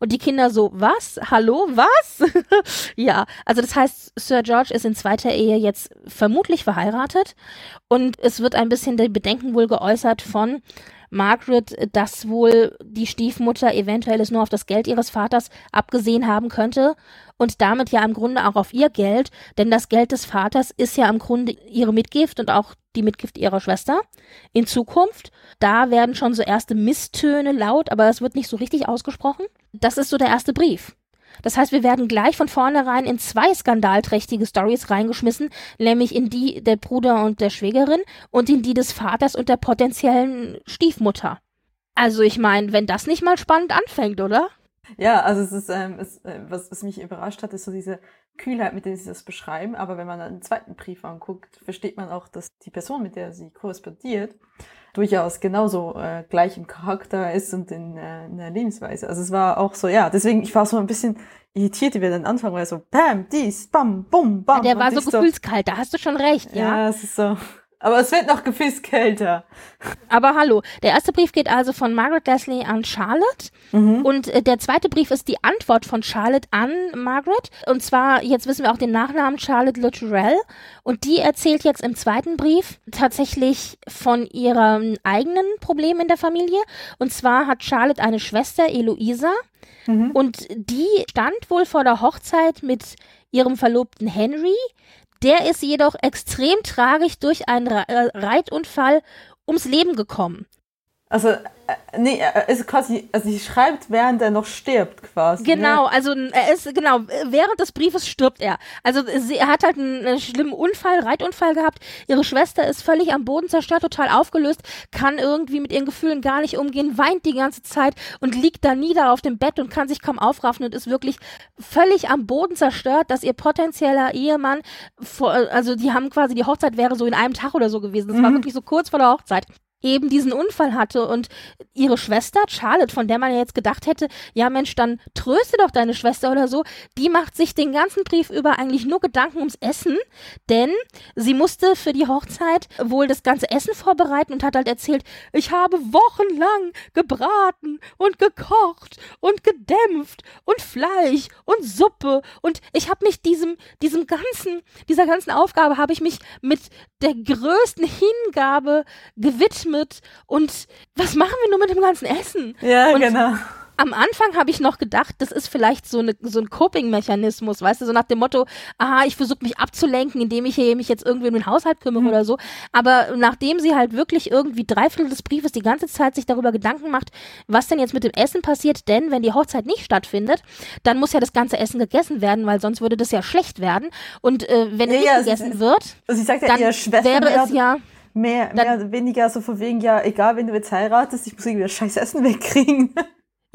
Und die Kinder so, was? Hallo, was? ja, also das heißt, Sir George ist in zweiter Ehe jetzt vermutlich verheiratet und es wird ein bisschen der Bedenken wohl geäußert von, Margaret, dass wohl die Stiefmutter eventuell es nur auf das Geld ihres Vaters abgesehen haben könnte und damit ja im Grunde auch auf ihr Geld, denn das Geld des Vaters ist ja im Grunde ihre Mitgift und auch die Mitgift ihrer Schwester. In Zukunft, da werden schon so erste Misstöne laut, aber es wird nicht so richtig ausgesprochen. Das ist so der erste Brief. Das heißt, wir werden gleich von vornherein in zwei skandalträchtige Stories reingeschmissen, nämlich in die der Bruder und der Schwägerin und in die des Vaters und der potenziellen Stiefmutter. Also ich meine, wenn das nicht mal spannend anfängt, oder? Ja, also es ist, ähm, es, äh, was, was mich überrascht hat, ist so diese Kühlheit, mit der sie das beschreiben. Aber wenn man einen zweiten Brief anguckt, versteht man auch, dass die Person, mit der sie korrespondiert, durchaus genauso äh, gleich im Charakter ist und in, äh, in der Lebensweise. Also es war auch so, ja, deswegen, ich war so ein bisschen irritiert, wie wir dann anfangen, weil so, bam, dies, bam, bum, bam. Ja, der war so gefühlskalt, da hast du schon recht, ja. Ja, es ist so. Aber es wird noch gewiss kälter. Aber hallo, der erste Brief geht also von Margaret Leslie an Charlotte mhm. und äh, der zweite Brief ist die Antwort von Charlotte an Margaret und zwar, jetzt wissen wir auch den Nachnamen Charlotte Luttrell und die erzählt jetzt im zweiten Brief tatsächlich von ihrem eigenen Problem in der Familie und zwar hat Charlotte eine Schwester, Eloisa, mhm. und die stand wohl vor der Hochzeit mit ihrem Verlobten Henry, der ist jedoch extrem tragisch durch einen äh, Reitunfall ums Leben gekommen. Also äh, nee, er ist quasi, also sie schreibt, während er noch stirbt, quasi. Ne? Genau, ne? also er ist, genau, während des Briefes stirbt er. Also sie, er hat halt einen, einen schlimmen Unfall, Reitunfall gehabt. Ihre Schwester ist völlig am Boden zerstört, total aufgelöst, kann irgendwie mit ihren Gefühlen gar nicht umgehen, weint die ganze Zeit und liegt da nieder auf dem Bett und kann sich kaum aufraffen und ist wirklich völlig am Boden zerstört, dass ihr potenzieller Ehemann, vor, also die haben quasi, die Hochzeit wäre so in einem Tag oder so gewesen. Das mhm. war wirklich so kurz vor der Hochzeit eben diesen Unfall hatte und ihre Schwester Charlotte, von der man ja jetzt gedacht hätte, ja Mensch, dann tröste doch deine Schwester oder so, die macht sich den ganzen Brief über eigentlich nur Gedanken ums Essen, denn sie musste für die Hochzeit wohl das ganze Essen vorbereiten und hat halt erzählt, ich habe wochenlang gebraten und gekocht und gedämpft und Fleisch und Suppe und ich habe mich diesem diesem ganzen dieser ganzen Aufgabe habe ich mich mit der größten Hingabe gewidmet mit und was machen wir nur mit dem ganzen Essen? Ja, und genau. am Anfang habe ich noch gedacht, das ist vielleicht so, eine, so ein Coping-Mechanismus, weißt du, so nach dem Motto, aha, ich versuche mich abzulenken, indem ich hier mich jetzt irgendwie um den Haushalt kümmere mhm. oder so. Aber nachdem sie halt wirklich irgendwie drei Viertel des Briefes die ganze Zeit sich darüber Gedanken macht, was denn jetzt mit dem Essen passiert, denn wenn die Hochzeit nicht stattfindet, dann muss ja das ganze Essen gegessen werden, weil sonst würde das ja schlecht werden. Und äh, wenn ja, es nicht ja, gegessen sie, wird, also ja, dann wäre es ja mehr, mehr oder weniger so von wegen, ja, egal, wenn du jetzt heiratest, ich muss irgendwie das scheiß Essen wegkriegen.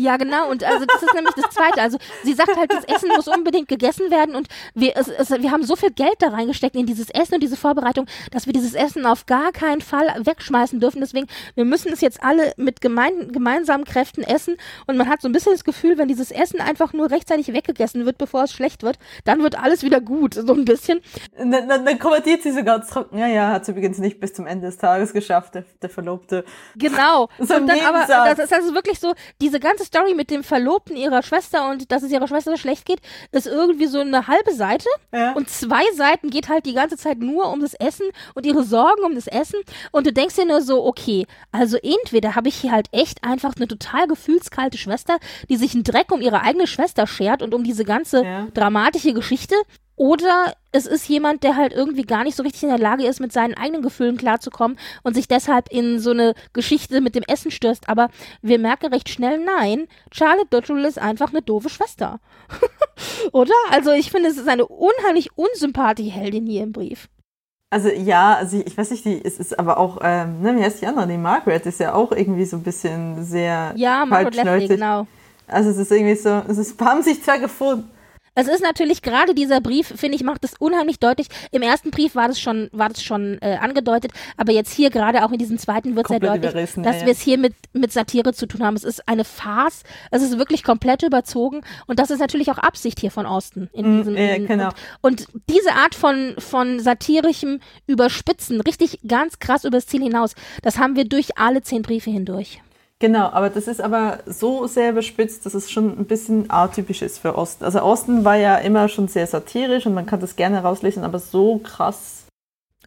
Ja, genau. Und also das ist nämlich das Zweite. Also sie sagt halt, das Essen muss unbedingt gegessen werden und wir, es, es, wir haben so viel Geld da reingesteckt in dieses Essen und diese Vorbereitung, dass wir dieses Essen auf gar keinen Fall wegschmeißen dürfen. Deswegen, wir müssen es jetzt alle mit gemein, gemeinsamen Kräften essen und man hat so ein bisschen das Gefühl, wenn dieses Essen einfach nur rechtzeitig weggegessen wird, bevor es schlecht wird, dann wird alles wieder gut. So ein bisschen. Dann, dann, dann kommentiert sie so ganz trocken. Ja, ja, hat es übrigens nicht bis zum Ende des Tages geschafft, der, der Verlobte. Genau. So und dann aber, das ist also wirklich so, diese ganze ganze Story mit dem Verlobten ihrer Schwester und dass es ihrer Schwester so schlecht geht, ist irgendwie so eine halbe Seite. Ja. Und zwei Seiten geht halt die ganze Zeit nur um das Essen und ihre Sorgen um das Essen. Und du denkst dir nur so, okay, also entweder habe ich hier halt echt einfach eine total gefühlskalte Schwester, die sich einen Dreck um ihre eigene Schwester schert und um diese ganze ja. dramatische Geschichte. Oder es ist jemand, der halt irgendwie gar nicht so richtig in der Lage ist, mit seinen eigenen Gefühlen klarzukommen und sich deshalb in so eine Geschichte mit dem Essen stürzt. Aber wir merken recht schnell, nein, Charlotte Dodgel ist einfach eine doofe Schwester. Oder? Also ich finde, es ist eine unheimlich unsympathische Heldin hier im Brief. Also ja, also ich weiß nicht, die, es ist aber auch, ähm, ne, wie heißt die andere? Die Margaret ist ja auch irgendwie so ein bisschen sehr Ja, Margaret Leslie, genau. Also es ist irgendwie so, es ist, haben sich zwar gefunden, es ist natürlich gerade dieser Brief, finde ich, macht es unheimlich deutlich. Im ersten Brief war das schon, war das schon äh, angedeutet, aber jetzt hier gerade auch in diesem zweiten wird sehr deutlich, dass ja. wir es hier mit, mit Satire zu tun haben. Es ist eine Farce, es ist wirklich komplett überzogen und das ist natürlich auch Absicht hier von Osten. In mm, diesem, ja, genau. und, und diese Art von, von satirischem Überspitzen, richtig ganz krass übers Ziel hinaus, das haben wir durch alle zehn Briefe hindurch. Genau, aber das ist aber so sehr überspitzt, dass es schon ein bisschen atypisch ist für Osten. Also Osten war ja immer schon sehr satirisch und man kann das gerne rauslesen, aber so krass.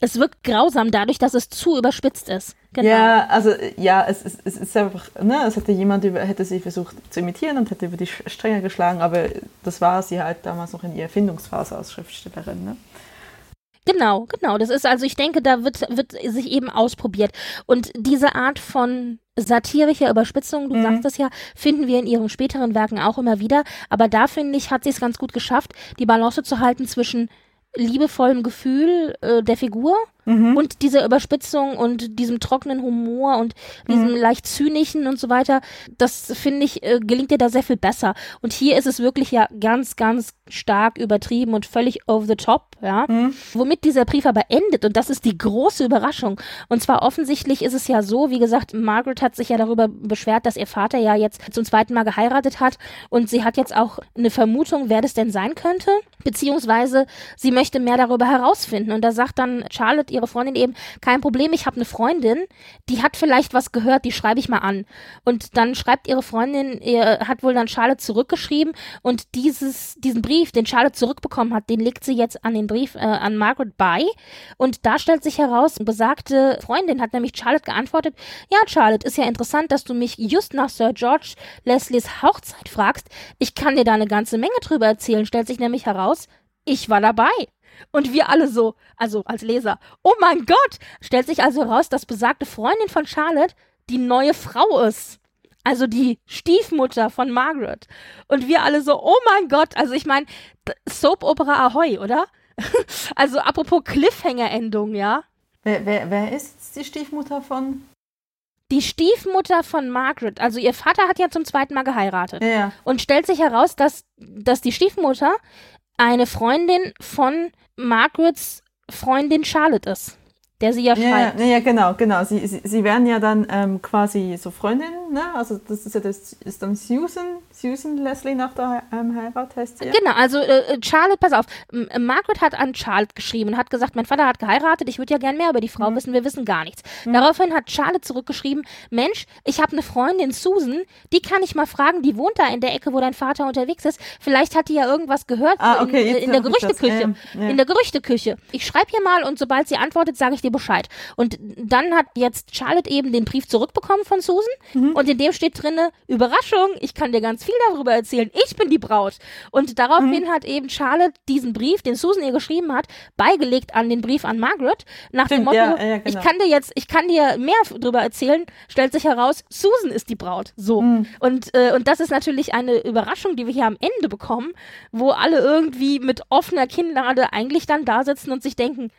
Es wirkt grausam dadurch, dass es zu überspitzt ist. Genau. Ja, also ja, es, es, es ist einfach, ne, es hätte jemand über, hätte sie versucht zu imitieren und hätte über die Stränge geschlagen, aber das war sie halt damals noch in ihrer Erfindungsphase als Schriftstellerin, ne? Genau, genau. Das ist also, ich denke, da wird, wird sich eben ausprobiert. Und diese Art von satirischer Überspitzung, du mhm. sagst es ja, finden wir in ihren späteren Werken auch immer wieder. Aber da finde ich, hat sie es ganz gut geschafft, die Balance zu halten zwischen liebevollem Gefühl äh, der Figur mhm. und dieser Überspitzung und diesem trockenen Humor und diesem mhm. leicht zynischen und so weiter, das finde ich, äh, gelingt dir da sehr viel besser. Und hier ist es wirklich ja ganz, ganz stark übertrieben und völlig over the top, ja. Mhm. Womit dieser Brief aber endet, und das ist die große Überraschung. Und zwar offensichtlich ist es ja so, wie gesagt, Margaret hat sich ja darüber beschwert, dass ihr Vater ja jetzt zum zweiten Mal geheiratet hat und sie hat jetzt auch eine Vermutung, wer das denn sein könnte, beziehungsweise sie möchte mehr darüber herausfinden. Und da sagt dann Charlotte ihre Freundin eben, kein Problem, ich habe eine Freundin, die hat vielleicht was gehört, die schreibe ich mal an. Und dann schreibt ihre Freundin, ihr, hat wohl dann Charlotte zurückgeschrieben und dieses, diesen Brief, den Charlotte zurückbekommen hat, den legt sie jetzt an den Brief äh, an Margaret bei. Und da stellt sich heraus, besagte Freundin hat nämlich Charlotte geantwortet, ja Charlotte, ist ja interessant, dass du mich just nach Sir George Leslies Hochzeit fragst. Ich kann dir da eine ganze Menge drüber erzählen, stellt sich nämlich heraus, ich war dabei. Und wir alle so, also als Leser, oh mein Gott, stellt sich also heraus, dass besagte Freundin von Charlotte die neue Frau ist. Also die Stiefmutter von Margaret. Und wir alle so, oh mein Gott, also ich meine, Soap Opera Ahoy, oder? also apropos Cliffhanger-Endung, ja. Wer, wer, wer ist die Stiefmutter von? Die Stiefmutter von Margaret, also ihr Vater hat ja zum zweiten Mal geheiratet. Ja. Und stellt sich heraus, dass, dass die Stiefmutter eine Freundin von Margarets Freundin Charlotte ist der sie ja schreibt. Ja, ja, genau, genau. Sie, sie, sie werden ja dann ähm, quasi so Freundinnen, ne? Also das ist ja das ist dann Susan, Susan Leslie nach der ähm, Heirat heißt sie. Ja? Genau, also äh, Charlotte, pass auf, M Margaret hat an Charlotte geschrieben und hat gesagt, mein Vater hat geheiratet, ich würde ja gern mehr über die Frau mhm. wissen, wir wissen gar nichts. Mhm. Daraufhin hat Charlotte zurückgeschrieben, Mensch, ich habe eine Freundin Susan, die kann ich mal fragen, die wohnt da in der Ecke, wo dein Vater unterwegs ist. Vielleicht hat die ja irgendwas gehört ah, okay, in, in der Gerüchteküche. Ja, ja. In der Gerüchteküche. Ich schreibe hier mal und sobald sie antwortet, sage ich dir Bescheid. Und dann hat jetzt Charlotte eben den Brief zurückbekommen von Susan mhm. Und in dem steht drinne, Überraschung, ich kann dir ganz viel darüber erzählen. Ich bin die Braut. Und daraufhin mhm. hat eben Charlotte diesen Brief, den Susan ihr geschrieben hat, beigelegt an den Brief an Margaret. Nach Stimmt, dem Motto, ja, ja, genau. ich kann dir jetzt, ich kann dir mehr darüber erzählen, stellt sich heraus, Susan ist die Braut. So. Mhm. Und, äh, und das ist natürlich eine Überraschung, die wir hier am Ende bekommen, wo alle irgendwie mit offener Kinnlade eigentlich dann da sitzen und sich denken,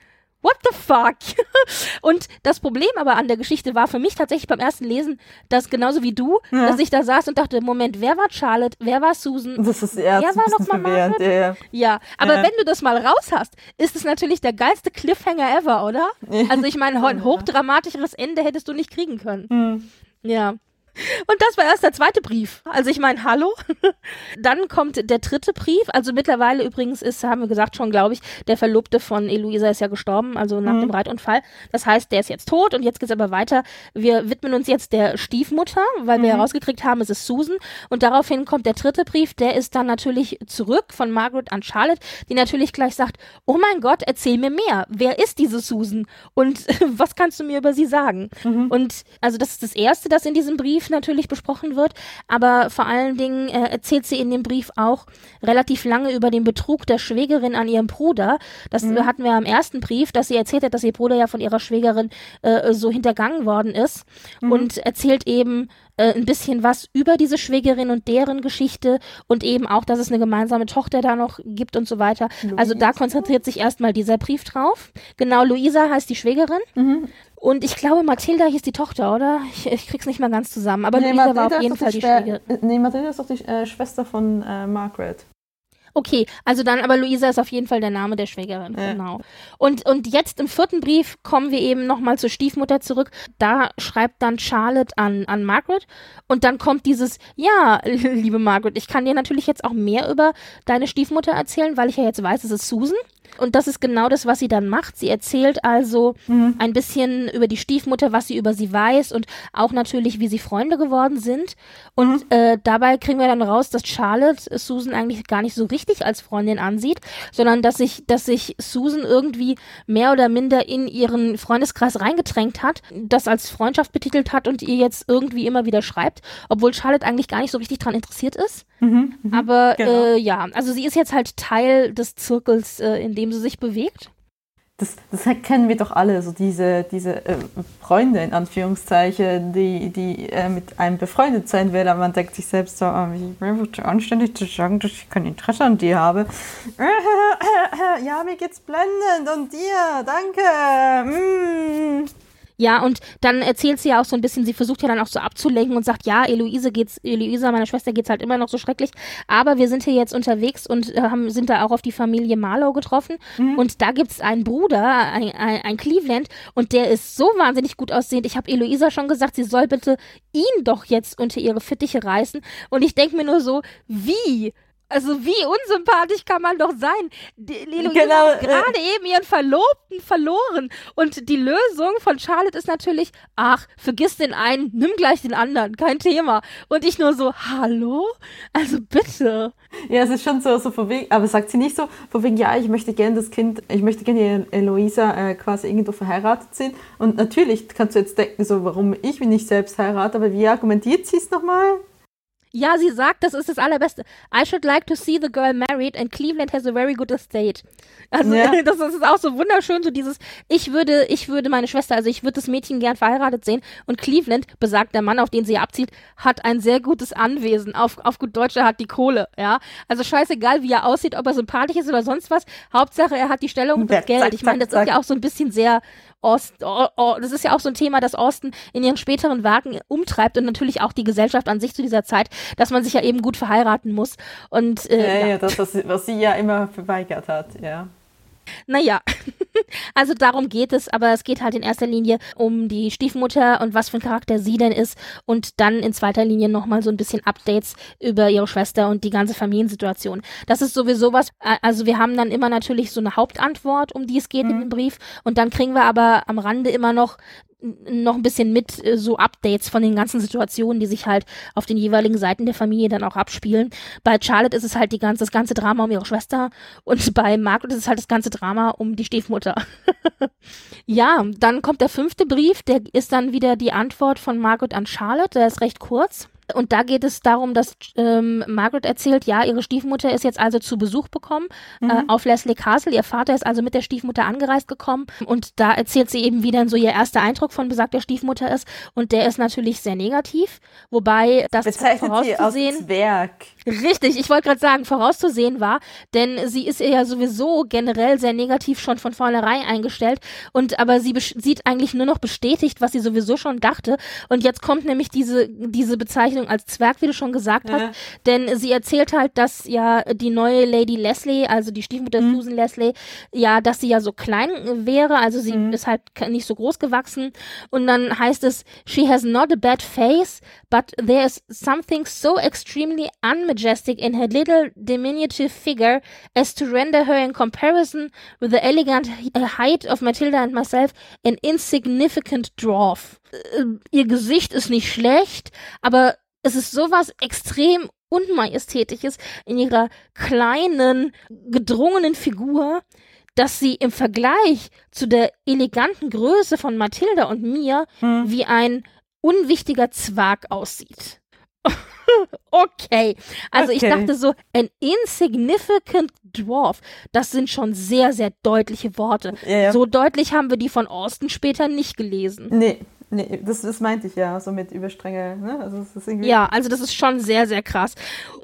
what the fuck? und das Problem aber an der Geschichte war für mich tatsächlich beim ersten Lesen, dass genauso wie du, ja. dass ich da saß und dachte, Moment, wer war Charlotte? Wer war Susan? Das ist eher wer war noch mal Margaret? Ja, ja. aber ja. wenn du das mal raus hast, ist es natürlich der geilste Cliffhanger ever, oder? Also ich meine, ein hochdramatischeres Ende hättest du nicht kriegen können. Mhm. Ja. Und das war erst der zweite Brief. Also ich meine, hallo. Dann kommt der dritte Brief. Also mittlerweile übrigens ist, haben wir gesagt schon, glaube ich, der Verlobte von Eloisa ist ja gestorben, also nach mhm. dem Reitunfall. Das heißt, der ist jetzt tot und jetzt geht's aber weiter. Wir widmen uns jetzt der Stiefmutter, weil wir mhm. herausgekriegt haben, es ist Susan. Und daraufhin kommt der dritte Brief, der ist dann natürlich zurück von Margaret an Charlotte, die natürlich gleich sagt, oh mein Gott, erzähl mir mehr. Wer ist diese Susan? Und was kannst du mir über sie sagen? Mhm. Und also das ist das Erste, das in diesem Brief natürlich besprochen wird, aber vor allen Dingen äh, erzählt sie in dem Brief auch relativ lange über den Betrug der Schwägerin an ihrem Bruder. Das mhm. hatten wir am ersten Brief, dass sie erzählt hat, dass ihr Bruder ja von ihrer Schwägerin äh, so hintergangen worden ist mhm. und erzählt eben äh, ein bisschen was über diese Schwägerin und deren Geschichte und eben auch, dass es eine gemeinsame Tochter da noch gibt und so weiter. Luisa? Also da konzentriert sich erstmal dieser Brief drauf. Genau, Luisa heißt die Schwägerin. Mhm. Und ich glaube, Mathilda hieß die Tochter, oder? Ich, ich krieg's nicht mehr ganz zusammen. Aber nee, Luisa war auf jeden Fall die, die Schwägerin. Nee, Mathilda ist doch die äh, Schwester von äh, Margaret. Okay, also dann, aber Luisa ist auf jeden Fall der Name der Schwägerin, ja. genau. Und, und jetzt im vierten Brief kommen wir eben nochmal zur Stiefmutter zurück. Da schreibt dann Charlotte an, an Margaret und dann kommt dieses, ja, liebe Margaret, ich kann dir natürlich jetzt auch mehr über deine Stiefmutter erzählen, weil ich ja jetzt weiß, es ist Susan. Und das ist genau das, was sie dann macht. Sie erzählt also mhm. ein bisschen über die Stiefmutter, was sie über sie weiß und auch natürlich, wie sie Freunde geworden sind. Und mhm. äh, dabei kriegen wir dann raus, dass Charlotte Susan eigentlich gar nicht so richtig als Freundin ansieht, sondern dass sich, dass sich Susan irgendwie mehr oder minder in ihren Freundeskreis reingedrängt hat, das als Freundschaft betitelt hat und ihr jetzt irgendwie immer wieder schreibt, obwohl Charlotte eigentlich gar nicht so richtig dran interessiert ist. Mhm, mh, Aber genau. äh, ja, also sie ist jetzt halt Teil des Zirkels, äh, in dem sie sich bewegt. Das, das kennen wir doch alle, so diese, diese äh, Freunde in Anführungszeichen, die, die äh, mit einem befreundet sein will, aber man denkt sich selbst so, ich bin zu anständig zu sagen, dass ich kein Interesse an dir habe. ja, mir geht's blendend und dir, danke. Mm. Ja, und dann erzählt sie ja auch so ein bisschen, sie versucht ja dann auch so abzulenken und sagt, ja, Eloise geht's, Eloisa, meiner Schwester geht's halt immer noch so schrecklich, aber wir sind hier jetzt unterwegs und äh, haben, sind da auch auf die Familie Marlowe getroffen mhm. und da gibt's einen Bruder, ein, ein, ein, Cleveland und der ist so wahnsinnig gut aussehend. Ich habe Eloisa schon gesagt, sie soll bitte ihn doch jetzt unter ihre Fittiche reißen und ich denke mir nur so, wie? Also wie unsympathisch kann man doch sein? Lilo genau, hat äh, gerade äh, eben ihren Verlobten verloren. Und die Lösung von Charlotte ist natürlich, ach, vergiss den einen, nimm gleich den anderen, kein Thema. Und ich nur so, hallo? Also bitte. Ja, es ist schon so, so von wegen, aber sagt sie nicht so, von wegen, ja, ich möchte gerne das Kind, ich möchte gerne Eloisa äh, quasi irgendwo verheiratet sehen. Und natürlich kannst du jetzt denken, so, warum ich mich nicht selbst heirate, aber wie argumentiert sie es nochmal? Ja, sie sagt, das ist das Allerbeste. I should like to see the girl married and Cleveland has a very good estate. Also ja. das ist auch so wunderschön, so dieses, ich würde, ich würde meine Schwester, also ich würde das Mädchen gern verheiratet sehen und Cleveland, besagt der Mann, auf den sie abzieht, hat ein sehr gutes Anwesen. Auf, auf gut Deutsch, er hat die Kohle, ja. Also scheißegal, wie er aussieht, ob er sympathisch ist oder sonst was. Hauptsache, er hat die Stellung und das Geld. Ich meine, das ist ja auch so ein bisschen sehr Ost, oh, oh, das ist ja auch so ein Thema, das Osten in ihren späteren Werken umtreibt und natürlich auch die Gesellschaft an sich zu dieser Zeit, dass man sich ja eben gut verheiraten muss. Und, äh, ja, ja, ja. das, was sie ja immer verweigert hat, ja. Naja, also darum geht es, aber es geht halt in erster Linie um die Stiefmutter und was für ein Charakter sie denn ist und dann in zweiter Linie nochmal so ein bisschen Updates über ihre Schwester und die ganze Familiensituation. Das ist sowieso was, also wir haben dann immer natürlich so eine Hauptantwort, um die es geht mhm. in dem Brief und dann kriegen wir aber am Rande immer noch noch ein bisschen mit äh, so Updates von den ganzen Situationen, die sich halt auf den jeweiligen Seiten der Familie dann auch abspielen. Bei Charlotte ist es halt die ganze, das ganze Drama um ihre Schwester und bei Margaret ist es halt das ganze Drama um die Stiefmutter. ja, dann kommt der fünfte Brief, der ist dann wieder die Antwort von Margaret an Charlotte, der ist recht kurz. Und da geht es darum, dass ähm, Margaret erzählt, ja, ihre Stiefmutter ist jetzt also zu Besuch bekommen mhm. äh, auf Leslie Castle. Ihr Vater ist also mit der Stiefmutter angereist gekommen. Und da erzählt sie eben, wie dann so ihr erster Eindruck von besagter Stiefmutter ist. Und der ist natürlich sehr negativ. Wobei das Bezeichnet vorauszusehen. Sie Zwerg. Richtig, ich wollte gerade sagen, vorauszusehen war, denn sie ist ja sowieso generell sehr negativ schon von vornherein eingestellt. Und aber sie sieht eigentlich nur noch bestätigt, was sie sowieso schon dachte. Und jetzt kommt nämlich diese, diese Bezeichnung Bezeichnung als Zwerg, wie du schon gesagt hast. Denn sie erzählt halt, dass ja die neue Lady Leslie, also die Stiefmutter mhm. Susan Leslie, ja, dass sie ja so klein wäre, also sie mhm. ist halt nicht so groß gewachsen. Und dann heißt es, she has not a bad face, but there is something so extremely unmajestic in her little diminutive figure as to render her in comparison with the elegant height of Matilda and myself an insignificant dwarf. Äh, ihr Gesicht ist nicht schlecht, aber es ist sowas extrem unmajestätisches in ihrer kleinen, gedrungenen Figur, dass sie im Vergleich zu der eleganten Größe von Mathilda und mir hm. wie ein unwichtiger Zwerg aussieht. okay. Also okay. ich dachte so, ein insignificant dwarf, das sind schon sehr, sehr deutliche Worte. Ja, ja. So deutlich haben wir die von Austin später nicht gelesen. Nee, Nee, das, das meinte ich ja, so mit Überstrenge. Ne? Also das ist irgendwie ja, also das ist schon sehr, sehr krass.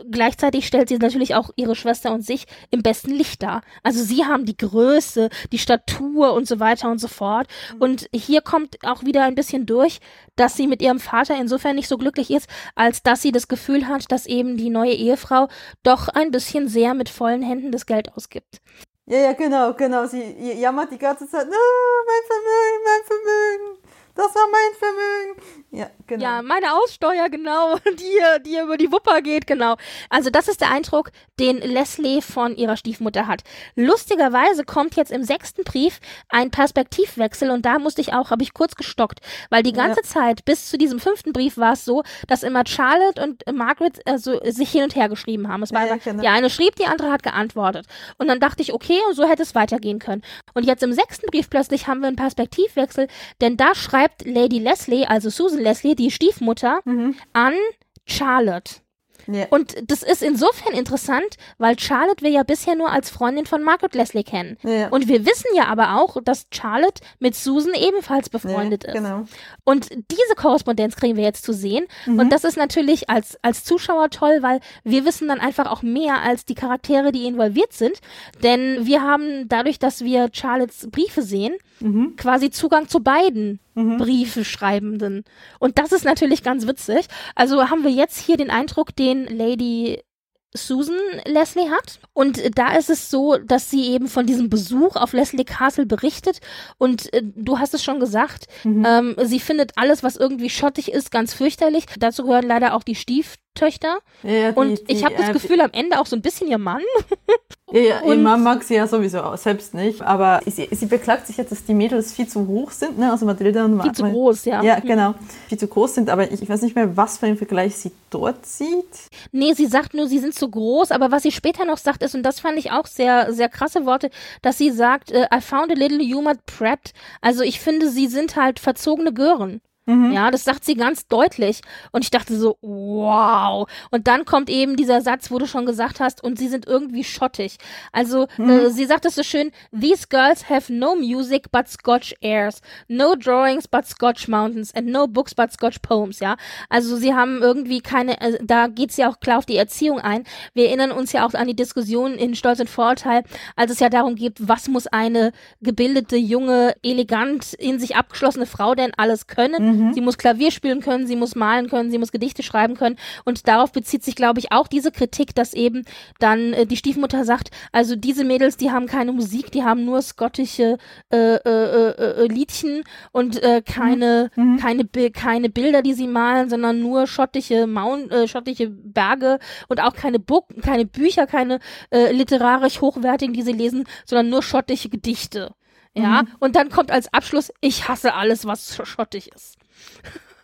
Gleichzeitig stellt sie natürlich auch ihre Schwester und sich im besten Licht dar. Also sie haben die Größe, die Statur und so weiter und so fort. Und hier kommt auch wieder ein bisschen durch, dass sie mit ihrem Vater insofern nicht so glücklich ist, als dass sie das Gefühl hat, dass eben die neue Ehefrau doch ein bisschen sehr mit vollen Händen das Geld ausgibt. Ja, ja, genau, genau. Sie jammert die ganze Zeit, oh, mein Vermögen, mein Vermögen das war mein Vermögen. Ja, genau. Ja, meine Aussteuer, genau, die, die über die Wupper geht, genau. Also das ist der Eindruck, den Leslie von ihrer Stiefmutter hat. Lustigerweise kommt jetzt im sechsten Brief ein Perspektivwechsel und da musste ich auch, habe ich kurz gestockt, weil die ganze ja. Zeit bis zu diesem fünften Brief war es so, dass immer Charlotte und Margaret also sich hin und her geschrieben haben. Es war ja, immer, genau. die eine schrieb, die andere hat geantwortet. Und dann dachte ich, okay, und so hätte es weitergehen können. Und jetzt im sechsten Brief plötzlich haben wir einen Perspektivwechsel, denn da schreibt Lady Leslie, also Susan Leslie, die Stiefmutter, mhm. an Charlotte. Yeah. Und das ist insofern interessant, weil Charlotte wir ja bisher nur als Freundin von Margaret Leslie kennen. Yeah. Und wir wissen ja aber auch, dass Charlotte mit Susan ebenfalls befreundet ist. Genau. Und diese Korrespondenz kriegen wir jetzt zu sehen. Mhm. Und das ist natürlich als, als Zuschauer toll, weil wir wissen dann einfach auch mehr als die Charaktere, die involviert sind. Denn wir haben dadurch, dass wir Charlottes Briefe sehen, mhm. quasi Zugang zu beiden mhm. Briefe schreibenden. Und das ist natürlich ganz witzig. Also haben wir jetzt hier den Eindruck, den Lady Susan Leslie hat. Und da ist es so, dass sie eben von diesem Besuch auf Leslie Castle berichtet. Und äh, du hast es schon gesagt, mhm. ähm, sie findet alles, was irgendwie schottig ist, ganz fürchterlich. Dazu gehören leider auch die Stieftöchter. Ja, die, und ich habe das äh, Gefühl, am Ende auch so ein bisschen ihr Mann. Ja, ja ihr Mann mag sie ja sowieso selbst nicht. Aber sie, sie, beklagt sich jetzt, dass die Mädels viel zu hoch sind. Ne? Also Mathilda und Viel zu groß, ja. Ja, genau. Viel zu groß sind. Aber ich, ich weiß nicht mehr, was für einen Vergleich sie dort sieht. Nee, sie sagt nur, sie sind zu groß. Aber was sie später noch sagt, ist, und das fand ich auch sehr, sehr krasse Worte, dass sie sagt, äh, I found a little humor Pratt. Also ich finde, sie sind halt verzogene Gören. Mhm. Ja, das sagt sie ganz deutlich. Und ich dachte so, wow. Und dann kommt eben dieser Satz, wo du schon gesagt hast, und sie sind irgendwie schottig. Also, mhm. äh, sie sagt es so schön, these girls have no music but Scotch airs, no drawings but Scotch mountains and no books but Scotch poems, ja. Also, sie haben irgendwie keine, äh, da geht's ja auch klar auf die Erziehung ein. Wir erinnern uns ja auch an die Diskussion in Stolz und Vorurteil, als es ja darum geht, was muss eine gebildete, junge, elegant, in sich abgeschlossene Frau denn alles können? Mhm. Mhm. Sie muss Klavier spielen können, sie muss malen können, sie muss Gedichte schreiben können. Und darauf bezieht sich, glaube ich, auch diese Kritik, dass eben dann äh, die Stiefmutter sagt, also diese Mädels, die haben keine Musik, die haben nur skottische äh, äh, äh, äh Liedchen und äh, keine, mhm. mhm. keine, keine Bilder, die sie malen, sondern nur schottische, Mount, äh, schottische Berge und auch keine, Book, keine Bücher, keine äh, literarisch hochwertigen, die sie lesen, sondern nur schottische Gedichte. Ja, mhm. und dann kommt als Abschluss, ich hasse alles, was schottig ist.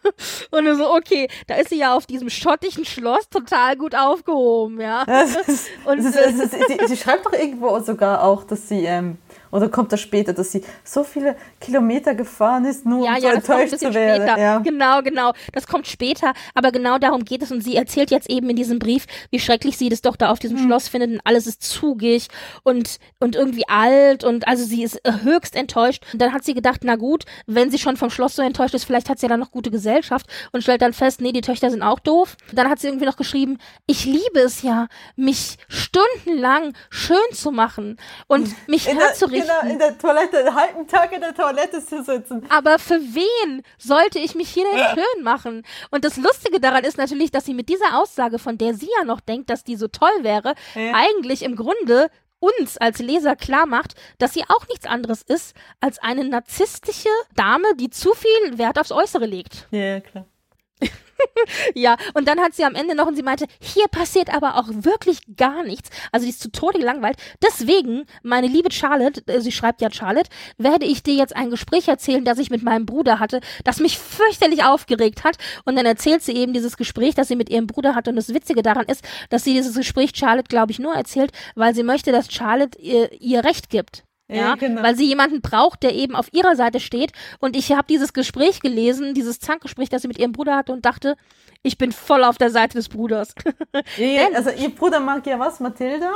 Und so, okay, da ist sie ja auf diesem schottischen Schloss total gut aufgehoben, ja. Ist, und ist, sie, sie, schreibt doch irgendwo sogar auch, dass sie ähm, Oder kommt das später, dass sie so viele Kilometer gefahren ist, nur ja, um ja, so enttäuscht zu werden? Später. Ja. Genau, genau. Das kommt später. Aber genau darum geht es. Und sie erzählt jetzt eben in diesem Brief, wie schrecklich sie das doch da auf diesem mhm. Schloss findet und alles ist zugig und, und irgendwie alt und also sie ist höchst enttäuscht. Und dann hat sie gedacht, na gut, wenn sie schon vom Schloss so enttäuscht ist, vielleicht hat sie ja dann noch gute Gesellschaft und stellt dann fest, nee, die Töchter sind auch doof. Dann hat sie irgendwie noch geschrieben, ich liebe es ja, mich stundenlang schön zu machen und mich herzurichten. Der, genau, in der Toilette, einen halben Tag in der Toilette zu sitzen. Aber für wen sollte ich mich hier denn schön machen? Und das Lustige daran ist natürlich, dass sie mit dieser Aussage, von der sie ja noch denkt, dass die so toll wäre, ja. eigentlich im Grunde uns als Leser klar macht, dass sie auch nichts anderes ist als eine narzisstische Dame, die zu viel Wert aufs Äußere legt. Ja, klar. ja, und dann hat sie am Ende noch und sie meinte, hier passiert aber auch wirklich gar nichts. Also die ist zu Tode gelangweilt. Deswegen, meine liebe Charlotte, äh, sie schreibt ja Charlotte, werde ich dir jetzt ein Gespräch erzählen, das ich mit meinem Bruder hatte, das mich fürchterlich aufgeregt hat. Und dann erzählt sie eben dieses Gespräch, das sie mit ihrem Bruder hatte. Und das Witzige daran ist, dass sie dieses Gespräch Charlotte, glaube ich, nur erzählt, weil sie möchte, dass Charlotte ihr, ihr Recht gibt. Ja, genau. weil sie jemanden braucht, der eben auf ihrer Seite steht. Und ich habe dieses Gespräch gelesen, dieses Zankgespräch, das sie mit ihrem Bruder hatte und dachte, ich bin voll auf der Seite des Bruders. also ihr Bruder mag ja was, Mathilda?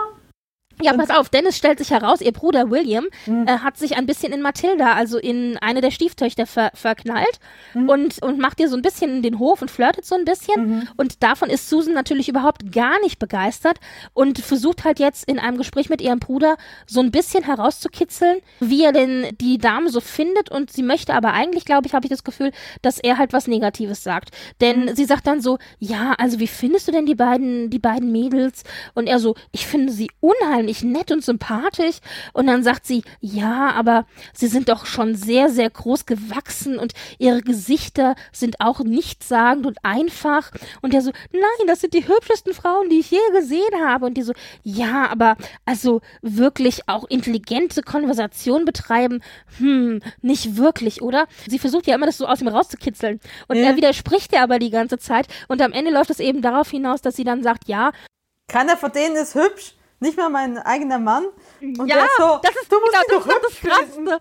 Ja, pass auf, Dennis stellt sich heraus, ihr Bruder William mhm. äh, hat sich ein bisschen in Mathilda, also in eine der Stieftöchter ver verknallt mhm. und, und macht ihr so ein bisschen den Hof und flirtet so ein bisschen. Mhm. Und davon ist Susan natürlich überhaupt gar nicht begeistert und versucht halt jetzt in einem Gespräch mit ihrem Bruder so ein bisschen herauszukitzeln, wie er denn die Dame so findet. Und sie möchte aber eigentlich, glaube ich, habe ich das Gefühl, dass er halt was Negatives sagt. Denn mhm. sie sagt dann so, ja, also wie findest du denn die beiden, die beiden Mädels? Und er so, ich finde sie unheimlich unheimlich nett und sympathisch. Und dann sagt sie, ja, aber sie sind doch schon sehr, sehr groß gewachsen und ihre Gesichter sind auch nichtssagend und einfach. Und der so, nein, das sind die hübschesten Frauen, die ich je gesehen habe. Und die so, ja, aber also wirklich auch intelligente Konversation betreiben, hm, nicht wirklich, oder? Sie versucht ja immer, das so aus ihm rauszukitzeln. Und ja. er widerspricht ja aber die ganze Zeit. Und am Ende läuft es eben darauf hinaus, dass sie dann sagt, ja. Keiner von denen ist hübsch nicht mal mein eigener Mann. Und ja, so, das ist, du musst genau, das, ist das.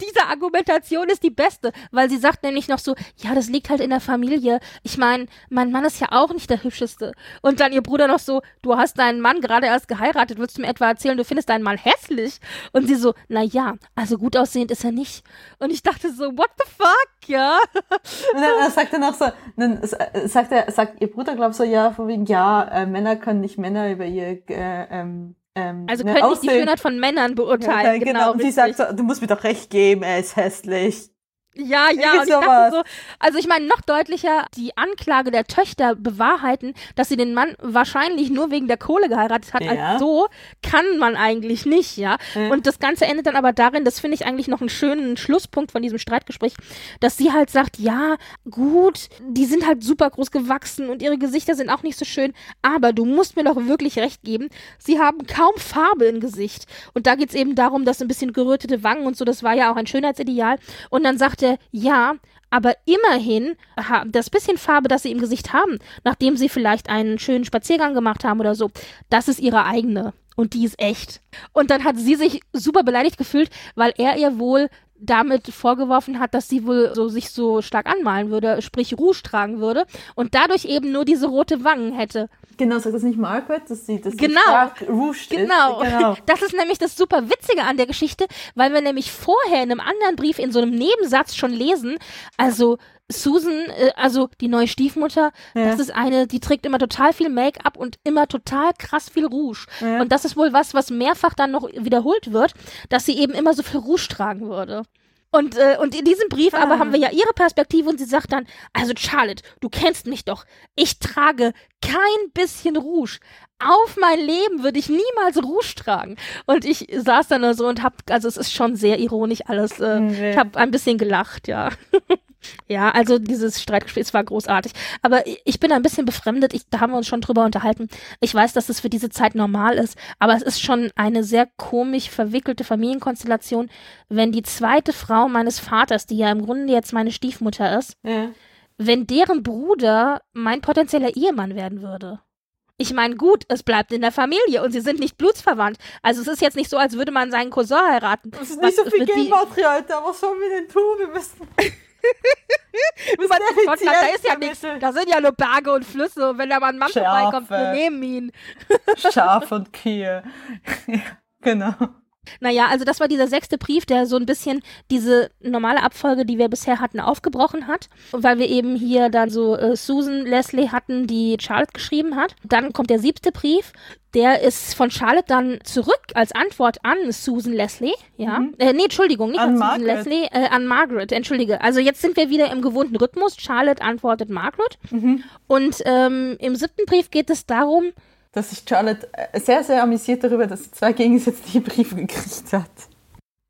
Diese Argumentation ist die beste, weil sie sagt nämlich noch so, ja, das liegt halt in der Familie. Ich meine, mein Mann ist ja auch nicht der hübscheste. Und dann ihr Bruder noch so, du hast deinen Mann gerade erst geheiratet, willst du mir etwa erzählen, du findest deinen Mann hässlich? Und sie so, na ja, also gut aussehend ist er nicht. Und ich dachte so, what the fuck, ja? Und dann, sagt er noch so, dann sagt er, sagt ihr Bruder, glaub so, ja, von wegen, ja, äh, Männer können nicht Männer über ihr äh, ähm, ähm, also ne, können nicht die Schönheit von Männern beurteilen. Ja, genau, genau. Und sie sagt so, du musst mir doch recht geben, er ist hässlich. Ja, ja, und ich dachte so, also ich meine, noch deutlicher, die Anklage der Töchter bewahrheiten, dass sie den Mann wahrscheinlich nur wegen der Kohle geheiratet hat, ja. als so kann man eigentlich nicht, ja? ja. Und das Ganze endet dann aber darin, das finde ich eigentlich noch einen schönen Schlusspunkt von diesem Streitgespräch, dass sie halt sagt, ja, gut, die sind halt super groß gewachsen und ihre Gesichter sind auch nicht so schön, aber du musst mir doch wirklich recht geben, sie haben kaum Farbe im Gesicht. Und da geht's eben darum, dass ein bisschen gerötete Wangen und so, das war ja auch ein Schönheitsideal. Und dann sagt sagte, ja, aber immerhin das bisschen Farbe, das sie im Gesicht haben, nachdem sie vielleicht einen schönen Spaziergang gemacht haben oder so, das ist ihre eigene. Und die ist echt. Und dann hat sie sich super beleidigt gefühlt, weil er ihr wohl damit vorgeworfen hat, dass sie wohl so sich so stark anmalen würde, sprich Rouge tragen würde und dadurch eben nur diese rote Wangen hätte. Genau, sagt das nicht Margaret, dass sie das genau, stark Rouge genau. ist? Genau. Das ist nämlich das super Witzige an der Geschichte, weil wir nämlich vorher in einem anderen Brief in so einem Nebensatz schon lesen, also Susan, äh, also die neue Stiefmutter, ja. das ist eine, die trägt immer total viel Make-up und immer total krass viel Rouge. Ja. Und das ist wohl was, was mehrfach dann noch wiederholt wird, dass sie eben immer so viel Rouge tragen würde. Und, äh, und in diesem Brief ah. aber haben wir ja ihre Perspektive und sie sagt dann, also Charlotte, du kennst mich doch. Ich trage kein bisschen Rouge. Auf mein Leben würde ich niemals Rouge tragen. Und ich saß dann da so und hab, also es ist schon sehr ironisch alles. Äh, nee. Ich habe ein bisschen gelacht, ja. ja, also dieses Streitgespräch war großartig. Aber ich bin ein bisschen befremdet. Ich, da haben wir uns schon drüber unterhalten. Ich weiß, dass es für diese Zeit normal ist, aber es ist schon eine sehr komisch verwickelte Familienkonstellation, wenn die zweite Frau meines Vaters, die ja im Grunde jetzt meine Stiefmutter ist, ja. wenn deren Bruder mein potenzieller Ehemann werden würde. Ich meine, gut, es bleibt in der Familie und sie sind nicht blutsverwandt. Also es ist jetzt nicht so, als würde man seinen Cousin heiraten. Das ist nicht so viel Genmaterial da. Was sollen wir denn tun? Wir müssen. Gott, da ist ja nichts. Da sind ja nur Berge und Flüsse. Und wenn da mal ein Mann Schafe. vorbeikommt, wir nehmen ihn. Schaf und Kühe. ja, genau. Naja, also das war dieser sechste Brief, der so ein bisschen diese normale Abfolge, die wir bisher hatten, aufgebrochen hat. Weil wir eben hier dann so äh, Susan Leslie hatten, die Charlotte geschrieben hat. Dann kommt der siebte Brief. Der ist von Charlotte dann zurück als Antwort an Susan Leslie. Ja. Mhm. Äh, nee, Entschuldigung, nicht an, an Susan Leslie, äh, an Margaret, entschuldige. Also jetzt sind wir wieder im gewohnten Rhythmus. Charlotte antwortet Margaret. Mhm. Und ähm, im siebten Brief geht es darum, dass sich Charlotte äh, sehr, sehr amüsiert darüber, dass sie zwei gegensätzliche Briefe gekriegt hat.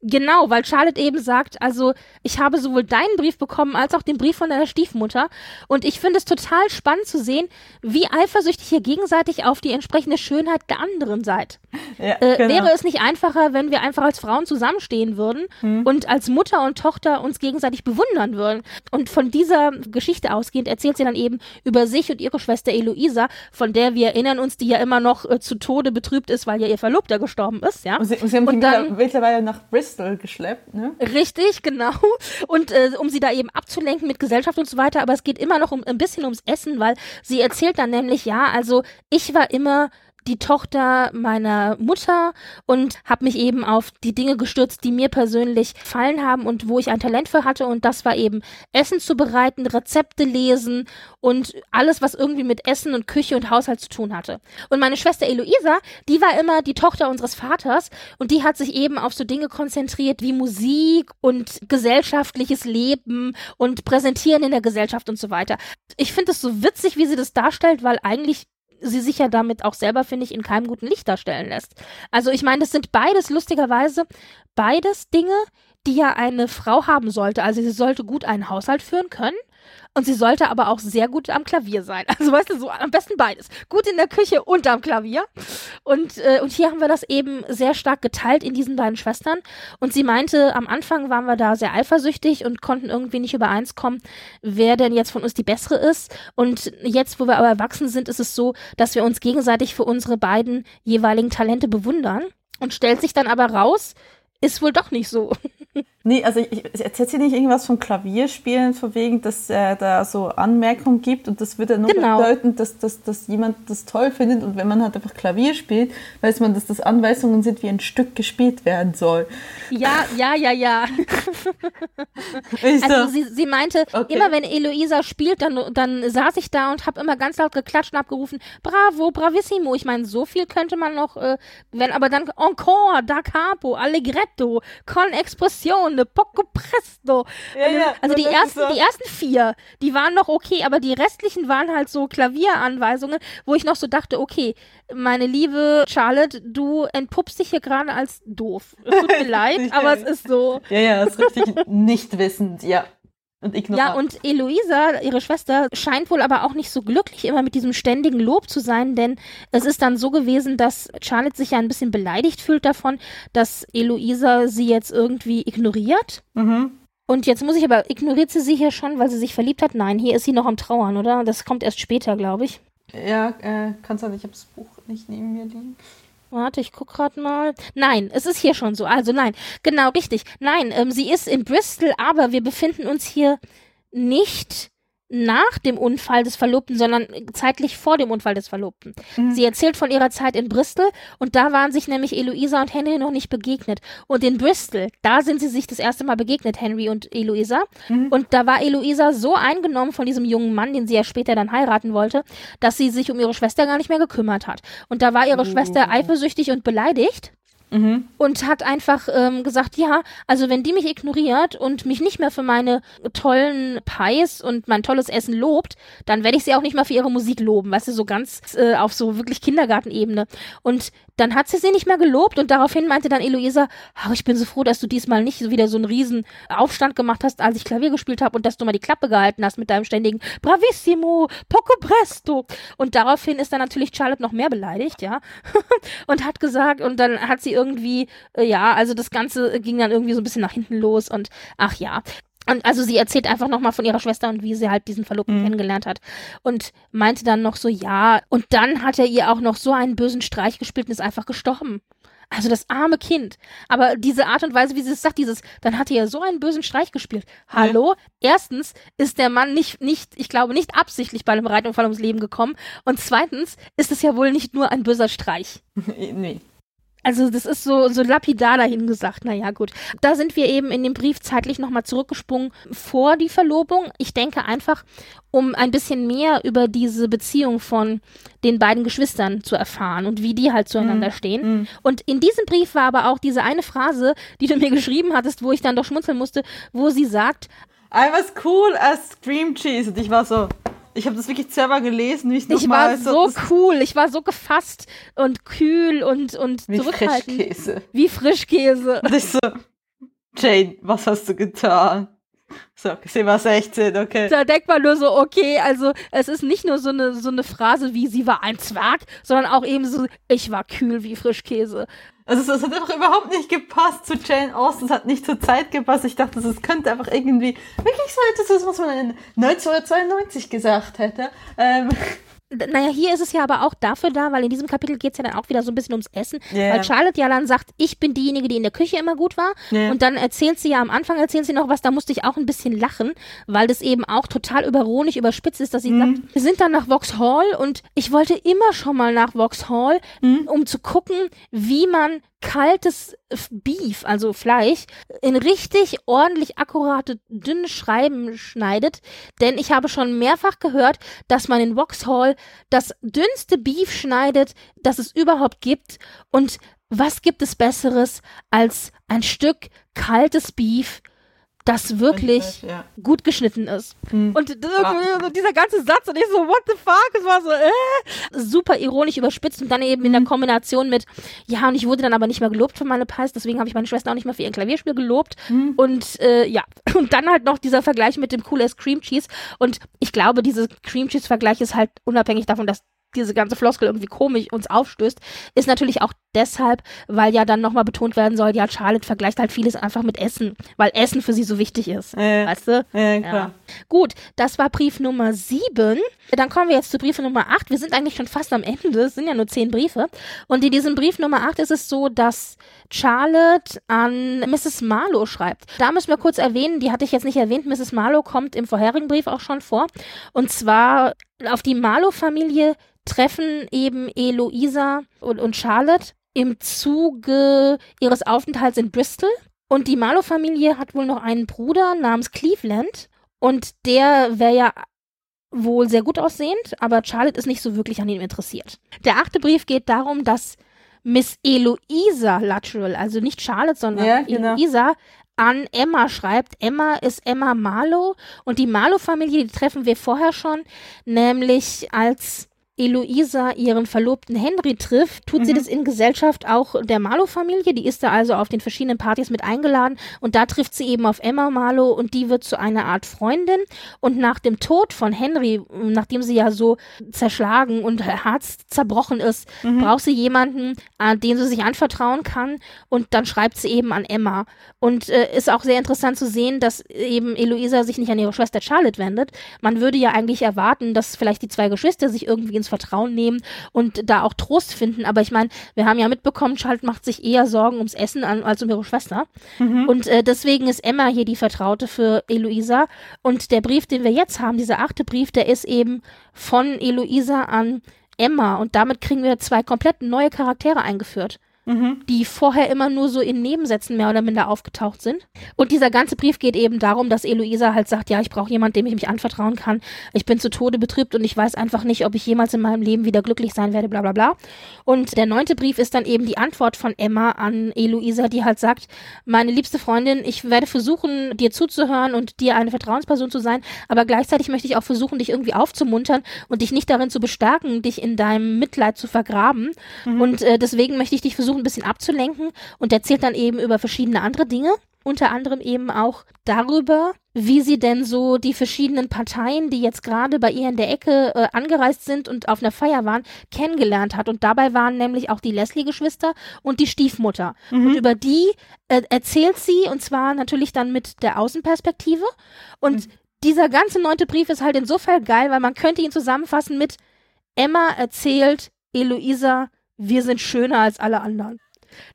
Genau, weil Charlotte eben sagt, also ich habe sowohl deinen Brief bekommen als auch den Brief von deiner Stiefmutter und ich finde es total spannend zu sehen, wie eifersüchtig ihr gegenseitig auf die entsprechende Schönheit der anderen seid. Ja, äh, genau. Wäre es nicht einfacher, wenn wir einfach als Frauen zusammenstehen würden hm. und als Mutter und Tochter uns gegenseitig bewundern würden? Und von dieser Geschichte ausgehend erzählt sie dann eben über sich und ihre Schwester Eloisa, von der wir erinnern uns, die ja immer noch äh, zu Tode betrübt ist, weil ja ihr Verlobter gestorben ist, ja. Und sie, und sie haben und dann, mittlerweile nach Bristol Bristol geschleppt, ne? Richtig, genau. Und äh, um sie da eben abzulenken mit Gesellschaft und so weiter, aber es geht immer noch um ein bisschen ums Essen, weil sie erzählt dann nämlich, ja, also ich war immer die Tochter meiner Mutter und habe mich eben auf die Dinge gestürzt, die mir persönlich gefallen haben und wo ich ein Talent für hatte. Und das war eben Essen zu bereiten, Rezepte lesen und alles, was irgendwie mit Essen und Küche und Haushalt zu tun hatte. Und meine Schwester Eloisa, die war immer die Tochter unseres Vaters und die hat sich eben auf so Dinge konzentriert wie Musik und gesellschaftliches Leben und Präsentieren in der Gesellschaft und so weiter. Ich finde es so witzig, wie sie das darstellt, weil eigentlich sie sich ja damit auch selber, finde ich, in keinem guten Licht darstellen lässt. Also ich meine, das sind beides lustigerweise beides Dinge, die ja eine Frau haben sollte. Also sie sollte gut einen Haushalt führen können und sie sollte aber auch sehr gut am Klavier sein. Also weißt du, so am besten beides. Gut in der Küche und am Klavier. Und, äh, und hier haben wir das eben sehr stark geteilt in diesen beiden Schwestern. Und sie meinte, am Anfang waren wir da sehr eifersüchtig und konnten irgendwie nicht übereins kommen, wer denn jetzt von uns die bessere ist. Und jetzt, wo wir aber erwachsen sind, ist es so, dass wir uns gegenseitig für unsere beiden jeweiligen Talente bewundern. Und stellt sich dann aber raus, ist wohl doch nicht so. Nee, also ich, ich erzählt sie nicht irgendwas von Klavierspielen, von wegen, dass er da so Anmerkungen gibt und das würde ja nur genau. bedeuten, dass, dass, dass jemand das toll findet und wenn man halt einfach Klavier spielt, weiß man, dass das Anweisungen sind, wie ein Stück gespielt werden soll. Ja, ja, ja, ja. also sie, sie meinte, okay. immer wenn Eloisa spielt, dann, dann saß ich da und habe immer ganz laut geklatscht und abgerufen, bravo, bravissimo. Ich meine, so viel könnte man noch, äh, wenn aber dann encore, da capo, allegretto, con expressione, poco presto. Ja, ja, also die ersten, so. die ersten vier, die waren noch okay, aber die restlichen waren halt so Klavieranweisungen, wo ich noch so dachte, okay, meine liebe Charlotte, du entpuppst dich hier gerade als doof. Tut mir leid, aber es ist so. Ja, ja, ist richtig nicht wissend, ja. Und ignorant. Ja, und Eloisa, ihre Schwester, scheint wohl aber auch nicht so glücklich immer mit diesem ständigen Lob zu sein, denn es ist dann so gewesen, dass Charlotte sich ja ein bisschen beleidigt fühlt davon, dass Eloisa sie jetzt irgendwie ignoriert. Mhm. Und jetzt muss ich aber, ignoriert sie sie hier schon, weil sie sich verliebt hat? Nein, hier ist sie noch am Trauern, oder? Das kommt erst später, glaube ich. Ja, äh, kann sein, ich habe das Buch nicht neben mir liegen. Warte, ich guck grad mal. Nein, es ist hier schon so. Also nein, genau richtig. Nein, ähm, sie ist in Bristol, aber wir befinden uns hier nicht nach dem Unfall des Verlobten, sondern zeitlich vor dem Unfall des Verlobten. Mhm. Sie erzählt von ihrer Zeit in Bristol und da waren sich nämlich Eloisa und Henry noch nicht begegnet. Und in Bristol, da sind sie sich das erste Mal begegnet, Henry und Eloisa. Mhm. Und da war Eloisa so eingenommen von diesem jungen Mann, den sie ja später dann heiraten wollte, dass sie sich um ihre Schwester gar nicht mehr gekümmert hat. Und da war ihre mhm. Schwester eifersüchtig und beleidigt. Mhm. Und hat einfach ähm, gesagt, ja, also wenn die mich ignoriert und mich nicht mehr für meine tollen Pies und mein tolles Essen lobt, dann werde ich sie auch nicht mal für ihre Musik loben, weißt du, so ganz äh, auf so wirklich Kindergartenebene. Und dann hat sie sie nicht mehr gelobt und daraufhin meinte dann Eloisa, oh, ich bin so froh, dass du diesmal nicht wieder so einen riesen Aufstand gemacht hast, als ich Klavier gespielt habe und dass du mal die Klappe gehalten hast mit deinem ständigen Bravissimo, poco presto. Und daraufhin ist dann natürlich Charlotte noch mehr beleidigt, ja, und hat gesagt, und dann hat sie irgendwie, äh, ja, also das Ganze ging dann irgendwie so ein bisschen nach hinten los und ach ja. Und also sie erzählt einfach nochmal von ihrer Schwester und wie sie halt diesen Verlobten Mhm. kennengelernt hat. Und meinte dann noch so, ja, und dann hat er ihr auch noch so einen bösen Streich gespielt und ist einfach gestorben. Also das arme Kind. Aber diese Art und Weise, wie sie es sagt, dieses, dann hat er ja so einen bösen Streich gespielt. Hallo? Erstens ist der Mann nicht, nicht, ich glaube, nicht absichtlich bei einem Reitunfall ums Leben gekommen. Und zweitens ist es ja wohl nicht nur ein böser Streich. nee. Also das ist so, so lapidar dahin gesagt. Naja, gut. Da sind wir eben in dem Brief zeitlich nochmal zurückgesprungen vor die Verlobung. Ich denke einfach, um ein bisschen mehr über diese Beziehung von den beiden Geschwistern zu erfahren und wie die halt zueinander stehen. Mhm. Und in diesem Brief war aber auch diese eine Phrase, die du mir geschrieben hattest, wo ich dann doch schmunzeln musste, wo sie sagt, I was cool as Cream Cheese. Und ich war so, ich habe das wirklich selber gelesen, wie ich war so cool, ich war so gefasst und kühl und, und wie zurückhaltend. Frischkäse. Wie Frischkäse. Und ich so, Jane, was hast du getan? So, sie war 16, okay. Da denkt man nur so, okay, also es ist nicht nur so eine, so eine Phrase wie sie war ein Zwerg, sondern auch eben so, ich war kühl wie Frischkäse. Also es hat einfach überhaupt nicht gepasst zu Jane Austen, es hat nicht zur Zeit gepasst. Ich dachte, es könnte einfach irgendwie wirklich so etwas, was man in 1992 gesagt hätte. Ähm, Naja, hier ist es ja aber auch dafür da, weil in diesem Kapitel geht es ja dann auch wieder so ein bisschen ums Essen, Ja. weil Charlotte ja dann sagt, ich bin diejenige, die in der Küche immer gut war. Ja. Und dann erzählt sie ja am Anfang, erzählt sie noch was, da musste ich auch ein bisschen lachen, weil das eben auch total überironisch überspitzt ist, dass sie sagt, wir sind dann nach Vauxhall und ich wollte immer schon mal nach Vauxhall, um zu gucken, wie man kaltes Beef, also Fleisch, in richtig ordentlich akkurate, dünne Schreiben schneidet. Denn ich habe schon mehrfach gehört, dass man in Vauxhall das dünnste Beef schneidet, das es überhaupt gibt. Und was gibt es Besseres als ein Stück kaltes Beef, das wirklich ja. gut geschnitten ist. Hm. Und irgendwie dieser ganze Satz und ich so, what the fuck? Es war so, äh. Super ironisch überspitzt und dann eben in der Kombination mit, ja, und ich wurde dann aber nicht mehr gelobt für meine Pies, deswegen habe ich meine Schwester auch nicht mehr für ihr Klavierspiel gelobt. Und äh, ja, und dann halt noch dieser Vergleich mit dem Cool as Cream Cheese. Und ich glaube, dieser Cream Cheese-Vergleich ist halt unabhängig davon, dass diese ganze Floskel irgendwie komisch uns aufstößt, ist natürlich auch deshalb, weil ja dann nochmal betont werden soll, ja, Charlotte vergleicht halt vieles einfach mit Essen, weil Essen für sie so wichtig ist. Ja. Weißt du? Ja, klar. Gut, das war Brief Nummer 7. Dann kommen wir jetzt zu Brief Nummer 8. Wir sind eigentlich schon fast am Ende. Es sind ja nur zehn Briefe. Und in diesem Brief Nummer 8 ist es so, dass Charlotte an Mrs. Marlowe schreibt. Da müssen wir kurz erwähnen, die hatte ich jetzt nicht erwähnt. Mrs. Marlowe kommt im vorherigen Brief auch schon vor. Und zwar auf die Marlowe-Familie treffen eben Eloisa und, und Charlotte im Zuge ihres Aufenthalts in Bristol. Und die Marlowe-Familie hat wohl noch einen Bruder namens Cleveland. Und der wäre ja wohl sehr gut aussehend, aber Charlotte ist nicht so wirklich an ihm interessiert. Der achte Brief geht darum, dass Miss Eloisa Luttrell, also nicht Charlotte, sondern Ja, genau. Eloisa, an Emma schreibt. Emma ist Emma Marlowe und die Marlowe-Familie, die treffen wir vorher schon, nämlich als Eloisa ihren Verlobten Henry trifft, tut sie Mhm. das in Gesellschaft auch der Marlowe-Familie. Die ist da also auf den verschiedenen Partys mit eingeladen und da trifft sie eben auf Emma Marlowe und die wird zu einer Art Freundin. Und nach dem Tod von Henry, nachdem sie ja so zerschlagen und Herz zerbrochen ist, Mhm. braucht sie jemanden, an den sie sich anvertrauen kann und dann schreibt sie eben an Emma. Und äh, ist auch sehr interessant zu sehen, dass eben Eloisa sich nicht an ihre Schwester Charlotte wendet. Man würde ja eigentlich erwarten, dass vielleicht die zwei Geschwister sich irgendwie ins Vertrauen nehmen und da auch Trost finden. Aber ich meine, wir haben ja mitbekommen, Charlotte macht sich eher Sorgen ums Essen an, als um ihre Schwester. Und äh, deswegen ist Emma hier die Vertraute für Eloisa. Und der Brief, den wir jetzt haben, dieser achte Brief, der ist eben von Eloisa an Emma. Und damit kriegen wir zwei komplett neue Charaktere eingeführt Mhm. die vorher immer nur so in Nebensätzen mehr oder minder aufgetaucht sind. Und dieser ganze Brief geht eben darum, dass Eloisa halt sagt, ja, ich brauche jemanden, dem ich mich anvertrauen kann. Ich bin zu Tode betrübt und ich weiß einfach nicht, ob ich jemals in meinem Leben wieder glücklich sein werde, bla bla bla. Und der neunte Brief ist dann eben die Antwort von Emma an Eloisa, die halt sagt, meine liebste Freundin, ich werde versuchen, dir zuzuhören und dir eine Vertrauensperson zu sein, aber gleichzeitig möchte ich auch versuchen, dich irgendwie aufzumuntern und dich nicht darin zu bestärken, dich in deinem Mitleid zu vergraben. Und äh, deswegen möchte ich dich versuchen, ein bisschen abzulenken und erzählt dann eben über verschiedene andere Dinge. Unter anderem eben auch darüber, wie sie denn so die verschiedenen Parteien, die jetzt gerade bei ihr in der Ecke äh, angereist sind und auf einer Feier waren, kennengelernt hat. Und dabei waren nämlich auch die Leslie-Geschwister und die Stiefmutter. Mhm. Und über die äh, erzählt sie, und zwar natürlich dann mit der Außenperspektive. Und mhm. dieser ganze neunte Brief ist halt insofern geil, weil man könnte ihn zusammenfassen mit Emma erzählt Eloisa, wir sind schöner als alle anderen.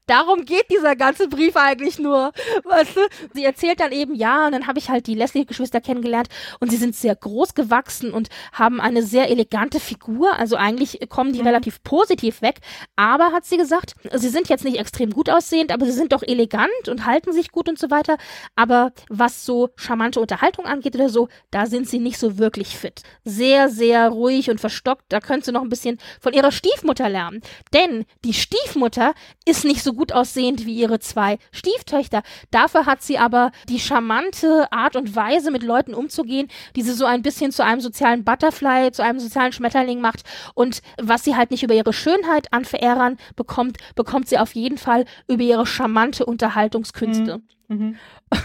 Darum geht dieser ganze Brief eigentlich nur. Weißt du? Sie erzählt dann eben, ja, und dann habe ich halt die Leslie-Geschwister kennengelernt und sie sind sehr groß gewachsen und haben eine sehr elegante Figur. Also eigentlich kommen die mhm. relativ positiv weg. Aber, hat sie gesagt, sie sind jetzt nicht extrem gut aussehend, aber sie sind doch elegant und halten sich gut und so weiter. Aber was so charmante Unterhaltung angeht oder so, da sind sie nicht so wirklich fit. Sehr, sehr ruhig und verstockt. Da könntest du noch ein bisschen von ihrer Stiefmutter lernen. Denn die Stiefmutter ist nicht so gut aussehend wie ihre zwei Stieftöchter. Dafür hat sie aber die charmante Art und Weise, mit Leuten umzugehen, die sie so ein bisschen zu einem sozialen Butterfly, zu einem sozialen Schmetterling macht. Und was sie halt nicht über ihre Schönheit an Verehrern bekommt, bekommt sie auf jeden Fall über ihre charmante Unterhaltungskünste. Mhm. Mhm.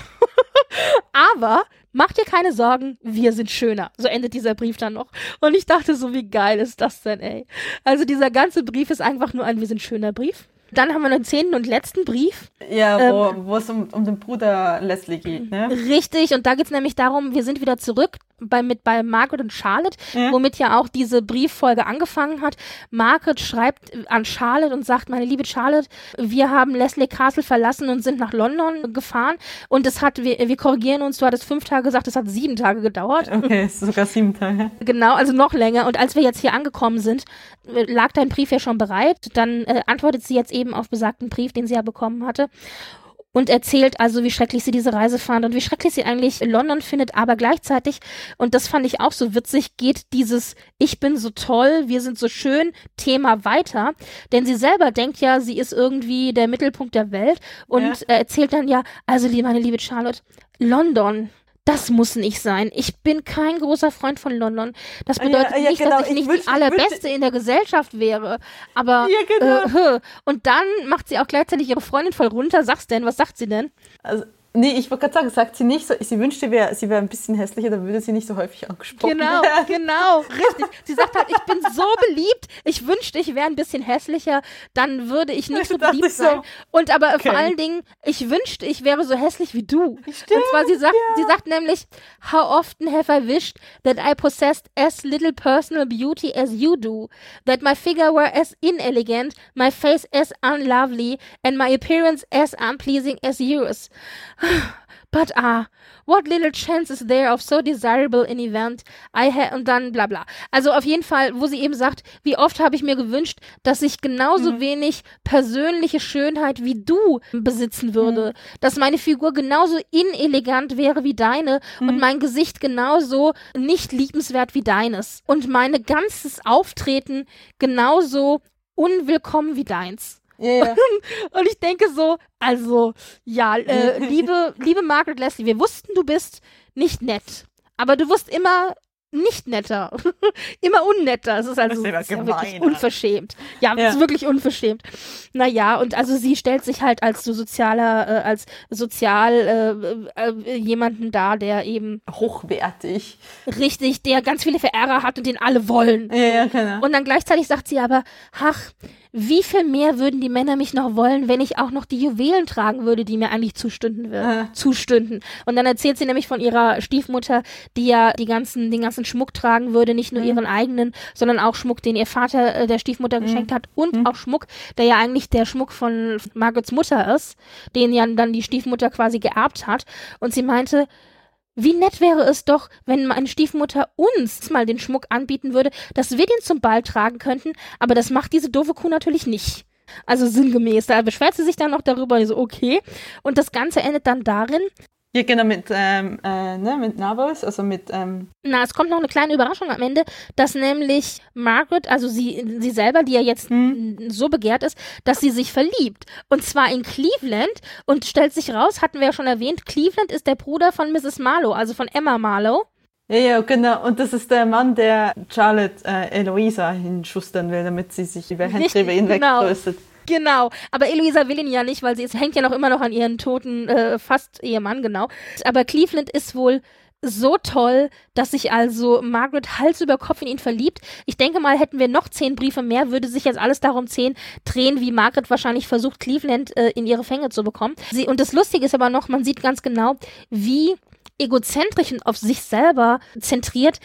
aber Mach dir keine Sorgen, wir sind schöner. So endet dieser Brief dann noch. Und ich dachte so, wie geil ist das denn, ey? Also dieser ganze Brief ist einfach nur ein Wir sind schöner Brief. Dann haben wir den zehnten und letzten Brief. Ja, wo, ähm, wo es um, um den Bruder Leslie geht, ne? Richtig, und da geht es nämlich darum, wir sind wieder zurück bei, mit, bei Margaret und Charlotte, ja. womit ja auch diese Brieffolge angefangen hat. Margaret schreibt an Charlotte und sagt, meine liebe Charlotte, wir haben Leslie Castle verlassen und sind nach London gefahren und es hat, wir, wir korrigieren uns, du hattest fünf Tage gesagt, es hat sieben Tage gedauert. Okay, sogar sieben Tage. Genau, also noch länger. Und als wir jetzt hier angekommen sind, lag dein Brief ja schon bereit. Dann äh, antwortet sie jetzt eben auf besagten Brief, den sie ja bekommen hatte und erzählt also, wie schrecklich sie diese Reise fand und wie schrecklich sie eigentlich London findet, aber gleichzeitig, und das fand ich auch so witzig, geht dieses Ich bin so toll, wir sind so schön Thema weiter, denn sie selber denkt ja, sie ist irgendwie der Mittelpunkt der Welt und ja. erzählt dann ja, also meine liebe Charlotte, London, das muss nicht sein. Ich bin kein großer Freund von London. Das bedeutet ja, ja, nicht, genau. dass ich, ich nicht wünsch, die allerbeste in der Gesellschaft wäre. Aber ja, genau. äh, und dann macht sie auch gleichzeitig ihre Freundin voll runter. Sag's denn, was sagt sie denn? Also Nee, ich wollte gerade sagen, sagt sie nicht so, sie wünschte, wär, sie wäre ein bisschen hässlicher, dann würde sie nicht so häufig angesprochen Genau, werden. genau, richtig. Sie sagt halt, ich bin so beliebt, ich wünschte, ich wäre ein bisschen hässlicher, dann würde ich nicht so beliebt sein. So. Und aber okay. vor allen Dingen, ich wünschte, ich wäre so hässlich wie du. Stimmt, Und zwar, sie sagt, ja. sie sagt nämlich, how often have I wished that I possessed as little personal beauty as you do, that my figure were as inelegant, my face as unlovely, and my appearance as unpleasing as yours. But ah, what little chance is there of so desirable an event I had und dann bla bla. Also auf jeden Fall, wo sie eben sagt, wie oft habe ich mir gewünscht, dass ich genauso mhm. wenig persönliche Schönheit wie du besitzen würde, mhm. dass meine Figur genauso inelegant wäre wie deine mhm. und mein Gesicht genauso nicht liebenswert wie deines und mein ganzes Auftreten genauso unwillkommen wie deins. Yeah. Und ich denke so, also, ja, äh, liebe, liebe Margaret Leslie, wir wussten, du bist nicht nett. Aber du wirst immer nicht netter. Immer unnetter. Es ist also das ist ja wirklich unverschämt. Ja, ja, es ist wirklich unverschämt. Naja, und also sie stellt sich halt als so sozialer, äh, als sozial äh, äh, jemanden dar, der eben hochwertig. Richtig, der ganz viele Verehrer hat und den alle wollen. Ja, ja, genau. Und dann gleichzeitig sagt sie aber, ach, wie viel mehr würden die Männer mich noch wollen, wenn ich auch noch die Juwelen tragen würde, die mir eigentlich zustünden würden. Ah. Zustünden. Und dann erzählt sie nämlich von ihrer Stiefmutter, die ja die ganzen, den ganzen Schmuck tragen würde, nicht nur mhm. ihren eigenen, sondern auch Schmuck, den ihr Vater äh, der Stiefmutter mhm. geschenkt hat und mhm. auch Schmuck, der ja eigentlich der Schmuck von Margarets Mutter ist, den ja dann die Stiefmutter quasi geerbt hat. Und sie meinte, wie nett wäre es doch, wenn meine Stiefmutter uns mal den Schmuck anbieten würde, dass wir den zum Ball tragen könnten, aber das macht diese doofe Kuh natürlich nicht. Also sinngemäß. Da beschwert sie sich dann noch darüber, so okay. Und das Ganze endet dann darin, ja, genau, mit, ähm, äh, ne, mit Navos, also mit. Ähm Na, es kommt noch eine kleine Überraschung am Ende, dass nämlich Margaret, also sie, sie selber, die ja jetzt hm. so begehrt ist, dass sie sich verliebt. Und zwar in Cleveland und stellt sich raus, hatten wir ja schon erwähnt, Cleveland ist der Bruder von Mrs. Marlowe, also von Emma Marlowe. Ja, ja, genau. Und das ist der Mann, der Charlotte äh, Eloisa hinschustern will, damit sie sich über Handrebe hinwegtröstet. Genau. Genau. Aber Eloisa will ihn ja nicht, weil sie ist, hängt ja noch immer noch an ihren toten, äh, fast Ehemann, genau. Aber Cleveland ist wohl so toll, dass sich also Margaret Hals über Kopf in ihn verliebt. Ich denke mal, hätten wir noch zehn Briefe mehr, würde sich jetzt alles darum zehn drehen, wie Margaret wahrscheinlich versucht, Cleveland äh, in ihre Fänge zu bekommen. Sie, und das Lustige ist aber noch, man sieht ganz genau, wie egozentrisch und auf sich selber zentriert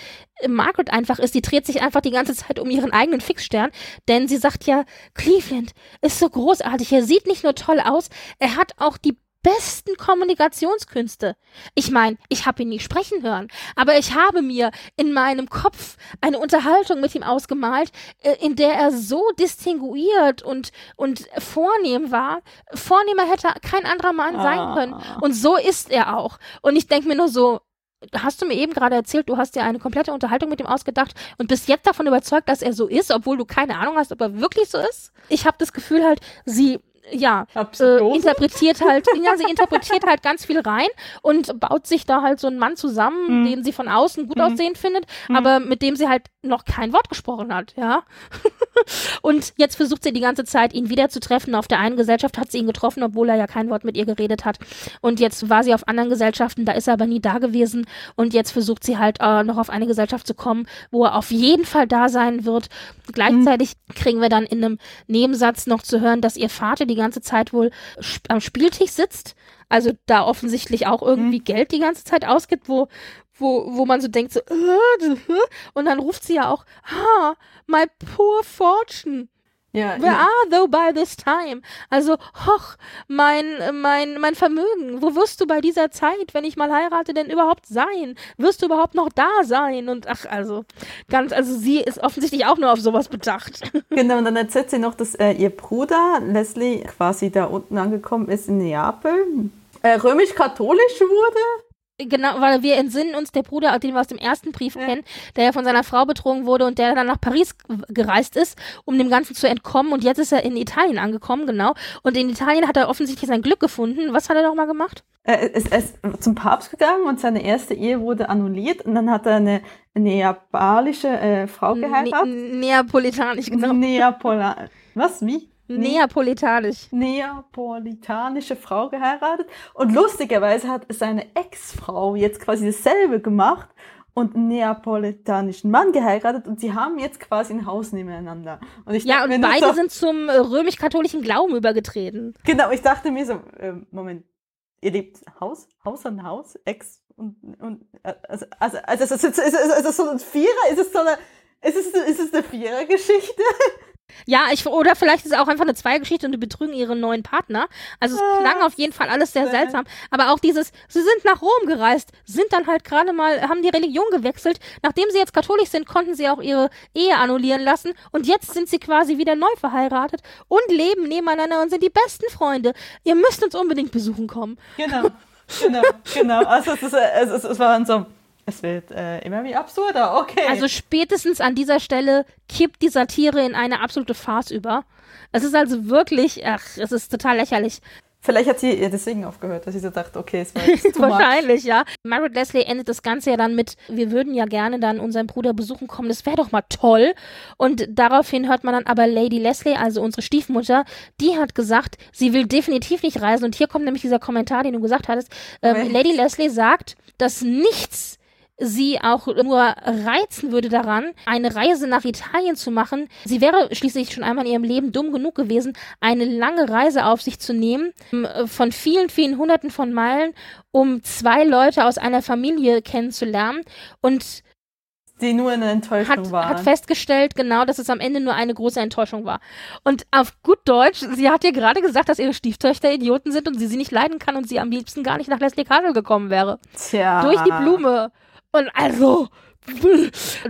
Margaret einfach ist. Die dreht sich einfach die ganze Zeit um ihren eigenen Fixstern, denn sie sagt ja, Cleveland ist so großartig, er sieht nicht nur toll aus, er hat auch die besten Kommunikationskünste. Ich meine, ich habe ihn nie sprechen hören, aber ich habe mir in meinem Kopf eine Unterhaltung mit ihm ausgemalt, äh, in der er so distinguiert und, und vornehm war. Vornehmer hätte kein anderer Mann sein ah. können. Und so ist er auch. Und ich denke mir nur so, hast du mir eben gerade erzählt, du hast dir eine komplette Unterhaltung mit ihm ausgedacht und bist jetzt davon überzeugt, dass er so ist, obwohl du keine Ahnung hast, ob er wirklich so ist? Ich habe das Gefühl halt, sie ja, äh, interpretiert halt, ja, sie interpretiert halt ganz viel rein und baut sich da halt so einen Mann zusammen, mhm. den sie von außen gut mhm. aussehen findet, mhm. aber mit dem sie halt noch kein Wort gesprochen hat, ja. Und jetzt versucht sie die ganze Zeit, ihn wieder zu treffen. Auf der einen Gesellschaft hat sie ihn getroffen, obwohl er ja kein Wort mit ihr geredet hat. Und jetzt war sie auf anderen Gesellschaften, da ist er aber nie da gewesen. Und jetzt versucht sie halt äh, noch auf eine Gesellschaft zu kommen, wo er auf jeden Fall da sein wird. Gleichzeitig mhm. kriegen wir dann in einem Nebensatz noch zu hören, dass ihr Vater die ganze Zeit wohl sp am Spieltisch sitzt. Also da offensichtlich auch irgendwie mhm. Geld die ganze Zeit ausgibt, wo, wo, wo man so denkt, so, äh, und dann ruft sie ja auch, ah, my poor fortune. Ja, Where ja. are thou by this time? Also, hoch, mein, mein, mein Vermögen, wo wirst du bei dieser Zeit, wenn ich mal heirate, denn überhaupt sein? Wirst du überhaupt noch da sein? Und ach, also, ganz, also sie ist offensichtlich auch nur auf sowas bedacht. Genau, und dann erzählt sie noch, dass äh, ihr Bruder Leslie quasi da unten angekommen ist in Neapel, äh, römisch-katholisch wurde Genau, weil wir entsinnen uns, der Bruder, den wir aus dem ersten Brief ja. kennen, der ja von seiner Frau betrogen wurde und der dann nach Paris gereist ist, um dem Ganzen zu entkommen. Und jetzt ist er in Italien angekommen, genau. Und in Italien hat er offensichtlich sein Glück gefunden. Was hat er nochmal gemacht? Er ist, er ist zum Papst gegangen und seine erste Ehe wurde annulliert und dann hat er eine neapalische äh, Frau geheiratet. Ne Neapolitanisch, genau. Neapola Was? Wie? Neapolitanisch. Neapolitanische Frau geheiratet. Und lustigerweise hat seine Ex-Frau jetzt quasi dasselbe gemacht und einen neapolitanischen Mann geheiratet und sie haben jetzt quasi ein Haus nebeneinander. Und ich ja, und beide so, sind zum äh, römisch-katholischen Glauben übergetreten. Genau, ich dachte mir so, äh, Moment, ihr lebt Haus, Haus an Haus, Ex und, und also, also, also, also, ist, es, ist es so ein Vierer? Ist es so eine, ist es, ist es eine Vierer-Geschichte? Ja, ich, oder vielleicht ist es auch einfach eine Zweiergeschichte und die betrügen ihren neuen Partner. Also es ah, klang auf jeden Fall alles sehr seltsam. Aber auch dieses, sie sind nach Rom gereist, sind dann halt gerade mal, haben die Religion gewechselt. Nachdem sie jetzt katholisch sind, konnten sie auch ihre Ehe annullieren lassen. Und jetzt sind sie quasi wieder neu verheiratet und leben nebeneinander und sind die besten Freunde. Ihr müsst uns unbedingt besuchen kommen. Genau, genau, genau. Also es, ist, es, ist, es war so es wird äh, immer wie absurder, okay. Also spätestens an dieser Stelle kippt die Satire in eine absolute Farce über. Es ist also wirklich, ach, es ist total lächerlich. Vielleicht hat sie ja deswegen aufgehört, dass sie so dachte, okay, es war jetzt Wahrscheinlich, ja. Margaret Leslie endet das Ganze ja dann mit, wir würden ja gerne dann unseren Bruder besuchen kommen, das wäre doch mal toll. Und daraufhin hört man dann aber Lady Leslie, also unsere Stiefmutter, die hat gesagt, sie will definitiv nicht reisen. Und hier kommt nämlich dieser Kommentar, den du gesagt hattest. Ähm, Lady Leslie sagt, dass nichts sie auch nur reizen würde daran, eine Reise nach Italien zu machen. Sie wäre schließlich schon einmal in ihrem Leben dumm genug gewesen, eine lange Reise auf sich zu nehmen, von vielen, vielen Hunderten von Meilen, um zwei Leute aus einer Familie kennenzulernen und die nur eine Enttäuschung hat, war. Hat festgestellt, genau, dass es am Ende nur eine große Enttäuschung war. Und auf gut Deutsch, sie hat ihr gerade gesagt, dass ihre Stieftöchter Idioten sind und sie sie nicht leiden kann und sie am liebsten gar nicht nach Leslie Castle gekommen wäre. Tja. Durch die Blume. Und also,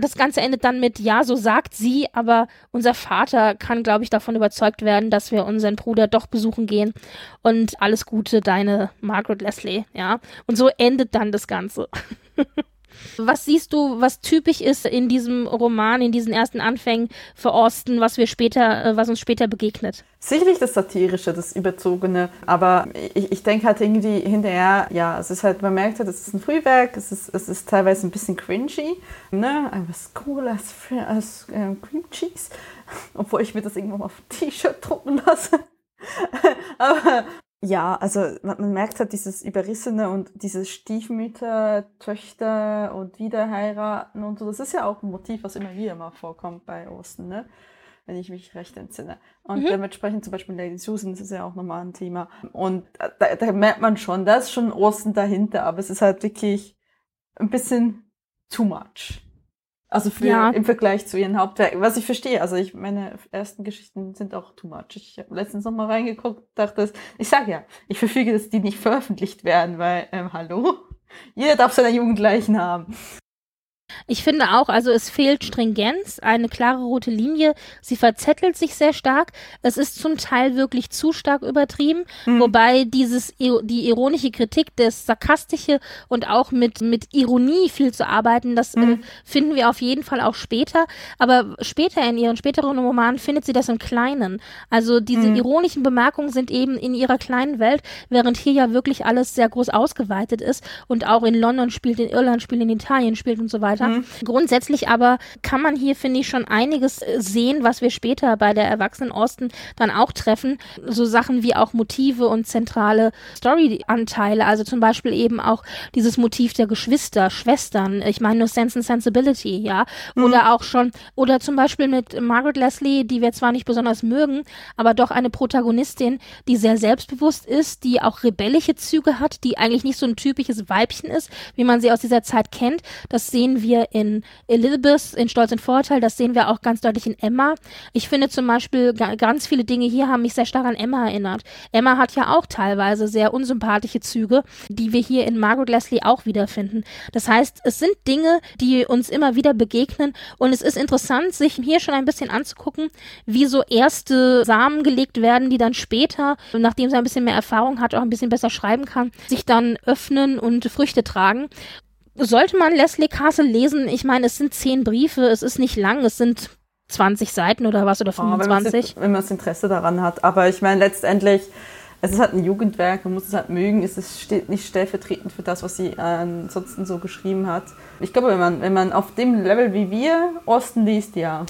das Ganze endet dann mit, ja, so sagt sie, aber unser Vater kann, glaube ich, davon überzeugt werden, dass wir unseren Bruder doch besuchen gehen. Und alles Gute, deine Margaret Leslie, ja. Und so endet dann das Ganze. Was siehst du, was typisch ist in diesem Roman, in diesen ersten Anfängen für Austin, was wir später, äh, was uns später begegnet? Sicherlich das Satirische, das Überzogene, aber ich, ich denke halt irgendwie hinterher, ja, es ist halt, man merkt halt, es ist ein Frühwerk, es ist, es ist teilweise ein bisschen cringy, ne, was cool als, als äh, Cream Cheese, obwohl ich mir das irgendwann mal auf T-Shirt drucken lasse. aber ja, also man, man, merkt halt dieses Überrissene und diese Stiefmütter, Töchter und Wiederheiraten und so. Das ist ja auch ein Motiv, was immer wieder mal vorkommt bei Osten, ne? wenn ich mich recht entsinne. Und mhm. dementsprechend zum Beispiel Lady Susan, das ist ja auch nochmal ein Thema. Und da, da merkt man schon, da ist schon Osten dahinter, aber es ist halt wirklich ein bisschen too much. Also für, ja. im Vergleich zu ihren Hauptwerken. Was ich verstehe, also ich, meine ersten Geschichten sind auch too much. Ich habe letztens noch mal reingeguckt, dachte, ich sage ja, ich verfüge, dass die nicht veröffentlicht werden, weil, ähm, hallo? Jeder darf seine Jugendleichen haben. Ich finde auch, also es fehlt Stringenz, eine klare rote Linie. Sie verzettelt sich sehr stark. Es ist zum Teil wirklich zu stark übertrieben, mhm. wobei dieses die ironische Kritik, das sarkastische und auch mit mit Ironie viel zu arbeiten, das mhm. äh, hm. finden wir auf jeden Fall auch später. Aber später in ihren späteren Romanen findet sie das im Kleinen. Also diese mhm. ironischen Bemerkungen sind eben in ihrer kleinen Welt, während hier ja wirklich alles sehr groß ausgeweitet ist und auch in London spielt, in Irland spielt, in Italien spielt und so weiter weiter. Mhm. Grundsätzlich aber kann man hier, finde ich, schon einiges äh, sehen, was wir später bei der Erwachsenen Osten dann auch treffen. So Sachen wie auch Motive und zentrale Story-Anteile. Also zum Beispiel eben auch dieses Motiv der Geschwister, Schwestern. Ich meine nur Sense and Sensibility, ja. Mhm. Oder auch schon, oder zum Beispiel mit Margaret Leslie, die wir zwar nicht besonders mögen, aber doch eine Protagonistin, die sehr selbstbewusst ist, die auch rebellische Züge hat, die eigentlich nicht so ein typisches Weibchen ist, wie man sie aus dieser Zeit kennt. Das sehen wir wir in Elizabeth in Stolz und Vorteil, das sehen wir auch ganz deutlich in Emma. Ich finde zum Beispiel ganz viele Dinge hier haben mich sehr stark an Emma erinnert. Emma hat ja auch teilweise sehr unsympathische Züge, die wir hier in Margaret Leslie auch wiederfinden. Das heißt, es sind Dinge, die uns immer wieder begegnen und es ist interessant, sich hier schon ein bisschen anzugucken, wie so erste Samen gelegt werden, die dann später, nachdem sie ein bisschen mehr Erfahrung hat, auch ein bisschen besser schreiben kann, sich dann öffnen und Früchte tragen sollte man Leslie Castle lesen? Ich meine, es sind zehn Briefe, es ist nicht lang, es sind 20 Seiten oder was oder 25. Oh, wenn man das Interesse daran hat. Aber ich meine, letztendlich, es ist halt ein Jugendwerk, man muss es halt mögen. Es ist, steht nicht stellvertretend für das, was sie äh, ansonsten so geschrieben hat. Ich glaube, wenn man, wenn man auf dem Level wie wir Osten liest, ja.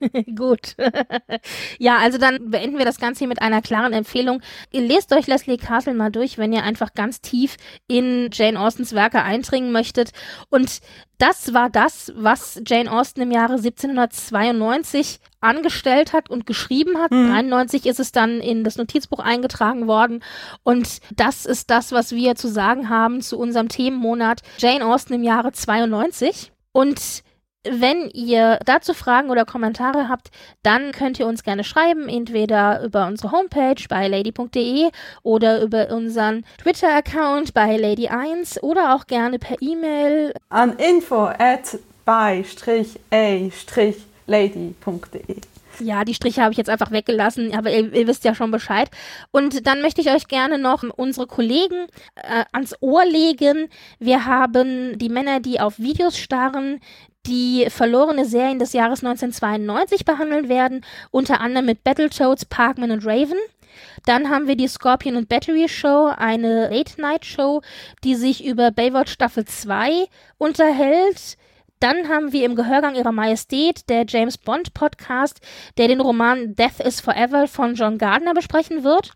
Gut. ja, also dann beenden wir das Ganze hier mit einer klaren Empfehlung. Ihr lest euch Leslie Castle mal durch, wenn ihr einfach ganz tief in Jane Austens Werke eindringen möchtet. Und das war das, was Jane Austen im Jahre 1792 angestellt hat und geschrieben hat. Mhm. 93 ist es dann in das Notizbuch eingetragen worden. Und das ist das, was wir zu sagen haben zu unserem Themenmonat Jane Austen im Jahre 92. Und wenn ihr dazu Fragen oder Kommentare habt, dann könnt ihr uns gerne schreiben, entweder über unsere Homepage bei lady.de oder über unseren Twitter-Account bei lady1 oder auch gerne per E-Mail an info at by-a-lady.de. Ja, die Striche habe ich jetzt einfach weggelassen, aber ihr, ihr, wisst ja schon Bescheid. Und dann möchte ich euch gerne noch unsere Kollegen äh, ans Ohr legen. Wir haben die Männer, die auf Videos starren, die verlorene Serien des Jahres 1992 behandelt werden, unter anderem mit Battletoads, Parkman und Raven. Dann haben wir die Scorpion und Battery Show, eine Late-Night-Show, die sich über Baywatch Staffel 2 unterhält. Dann haben wir im Gehörgang ihrer Majestät der James Bond Podcast, der den Roman Death is Forever von John Gardner besprechen wird.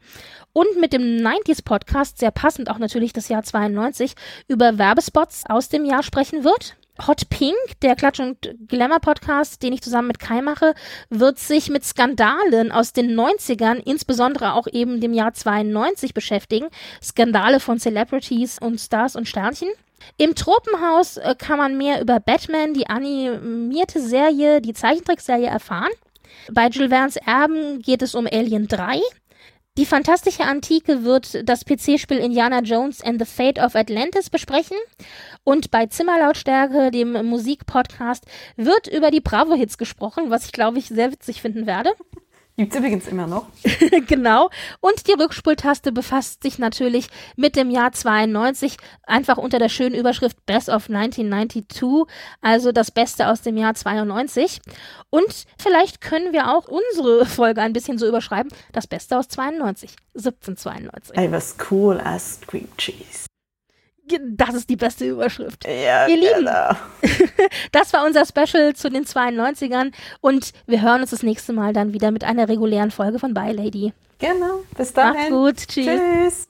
Und mit dem 90s Podcast, sehr passend auch natürlich das Jahr 92, über Werbespots aus dem Jahr sprechen wird. Hot Pink, der Klatsch und Glamour Podcast, den ich zusammen mit Kai mache, wird sich mit Skandalen aus den 90ern, insbesondere auch eben dem Jahr 92 beschäftigen. Skandale von Celebrities und Stars und Sternchen. Im Tropenhaus äh, kann man mehr über Batman, die animierte Serie, die Zeichentrickserie erfahren. Bei Jules Verne's Erben geht es um Alien 3. Die fantastische Antike wird das PC-Spiel Indiana Jones and the Fate of Atlantis besprechen. Und bei Zimmerlautstärke, dem Musikpodcast, wird über die Bravo-Hits gesprochen, was ich glaube ich sehr witzig finden werde. Gibt's übrigens immer noch. genau. Und die Rückspultaste befasst sich natürlich mit dem Jahr 92, einfach unter der schönen Überschrift Best of 1992, also das Beste aus dem Jahr 92. Und vielleicht können wir auch unsere Folge ein bisschen so überschreiben, das Beste aus 92, 1792. Ey, was cool as Cream Cheese. Das ist die beste Überschrift. Ja, Ihr Lieben, genau. das war unser Special zu den 92ern und wir hören uns das nächste Mal dann wieder mit einer regulären Folge von Bye Lady. Genau. Bis dahin. Macht's gut. Tschüss. Tschüss.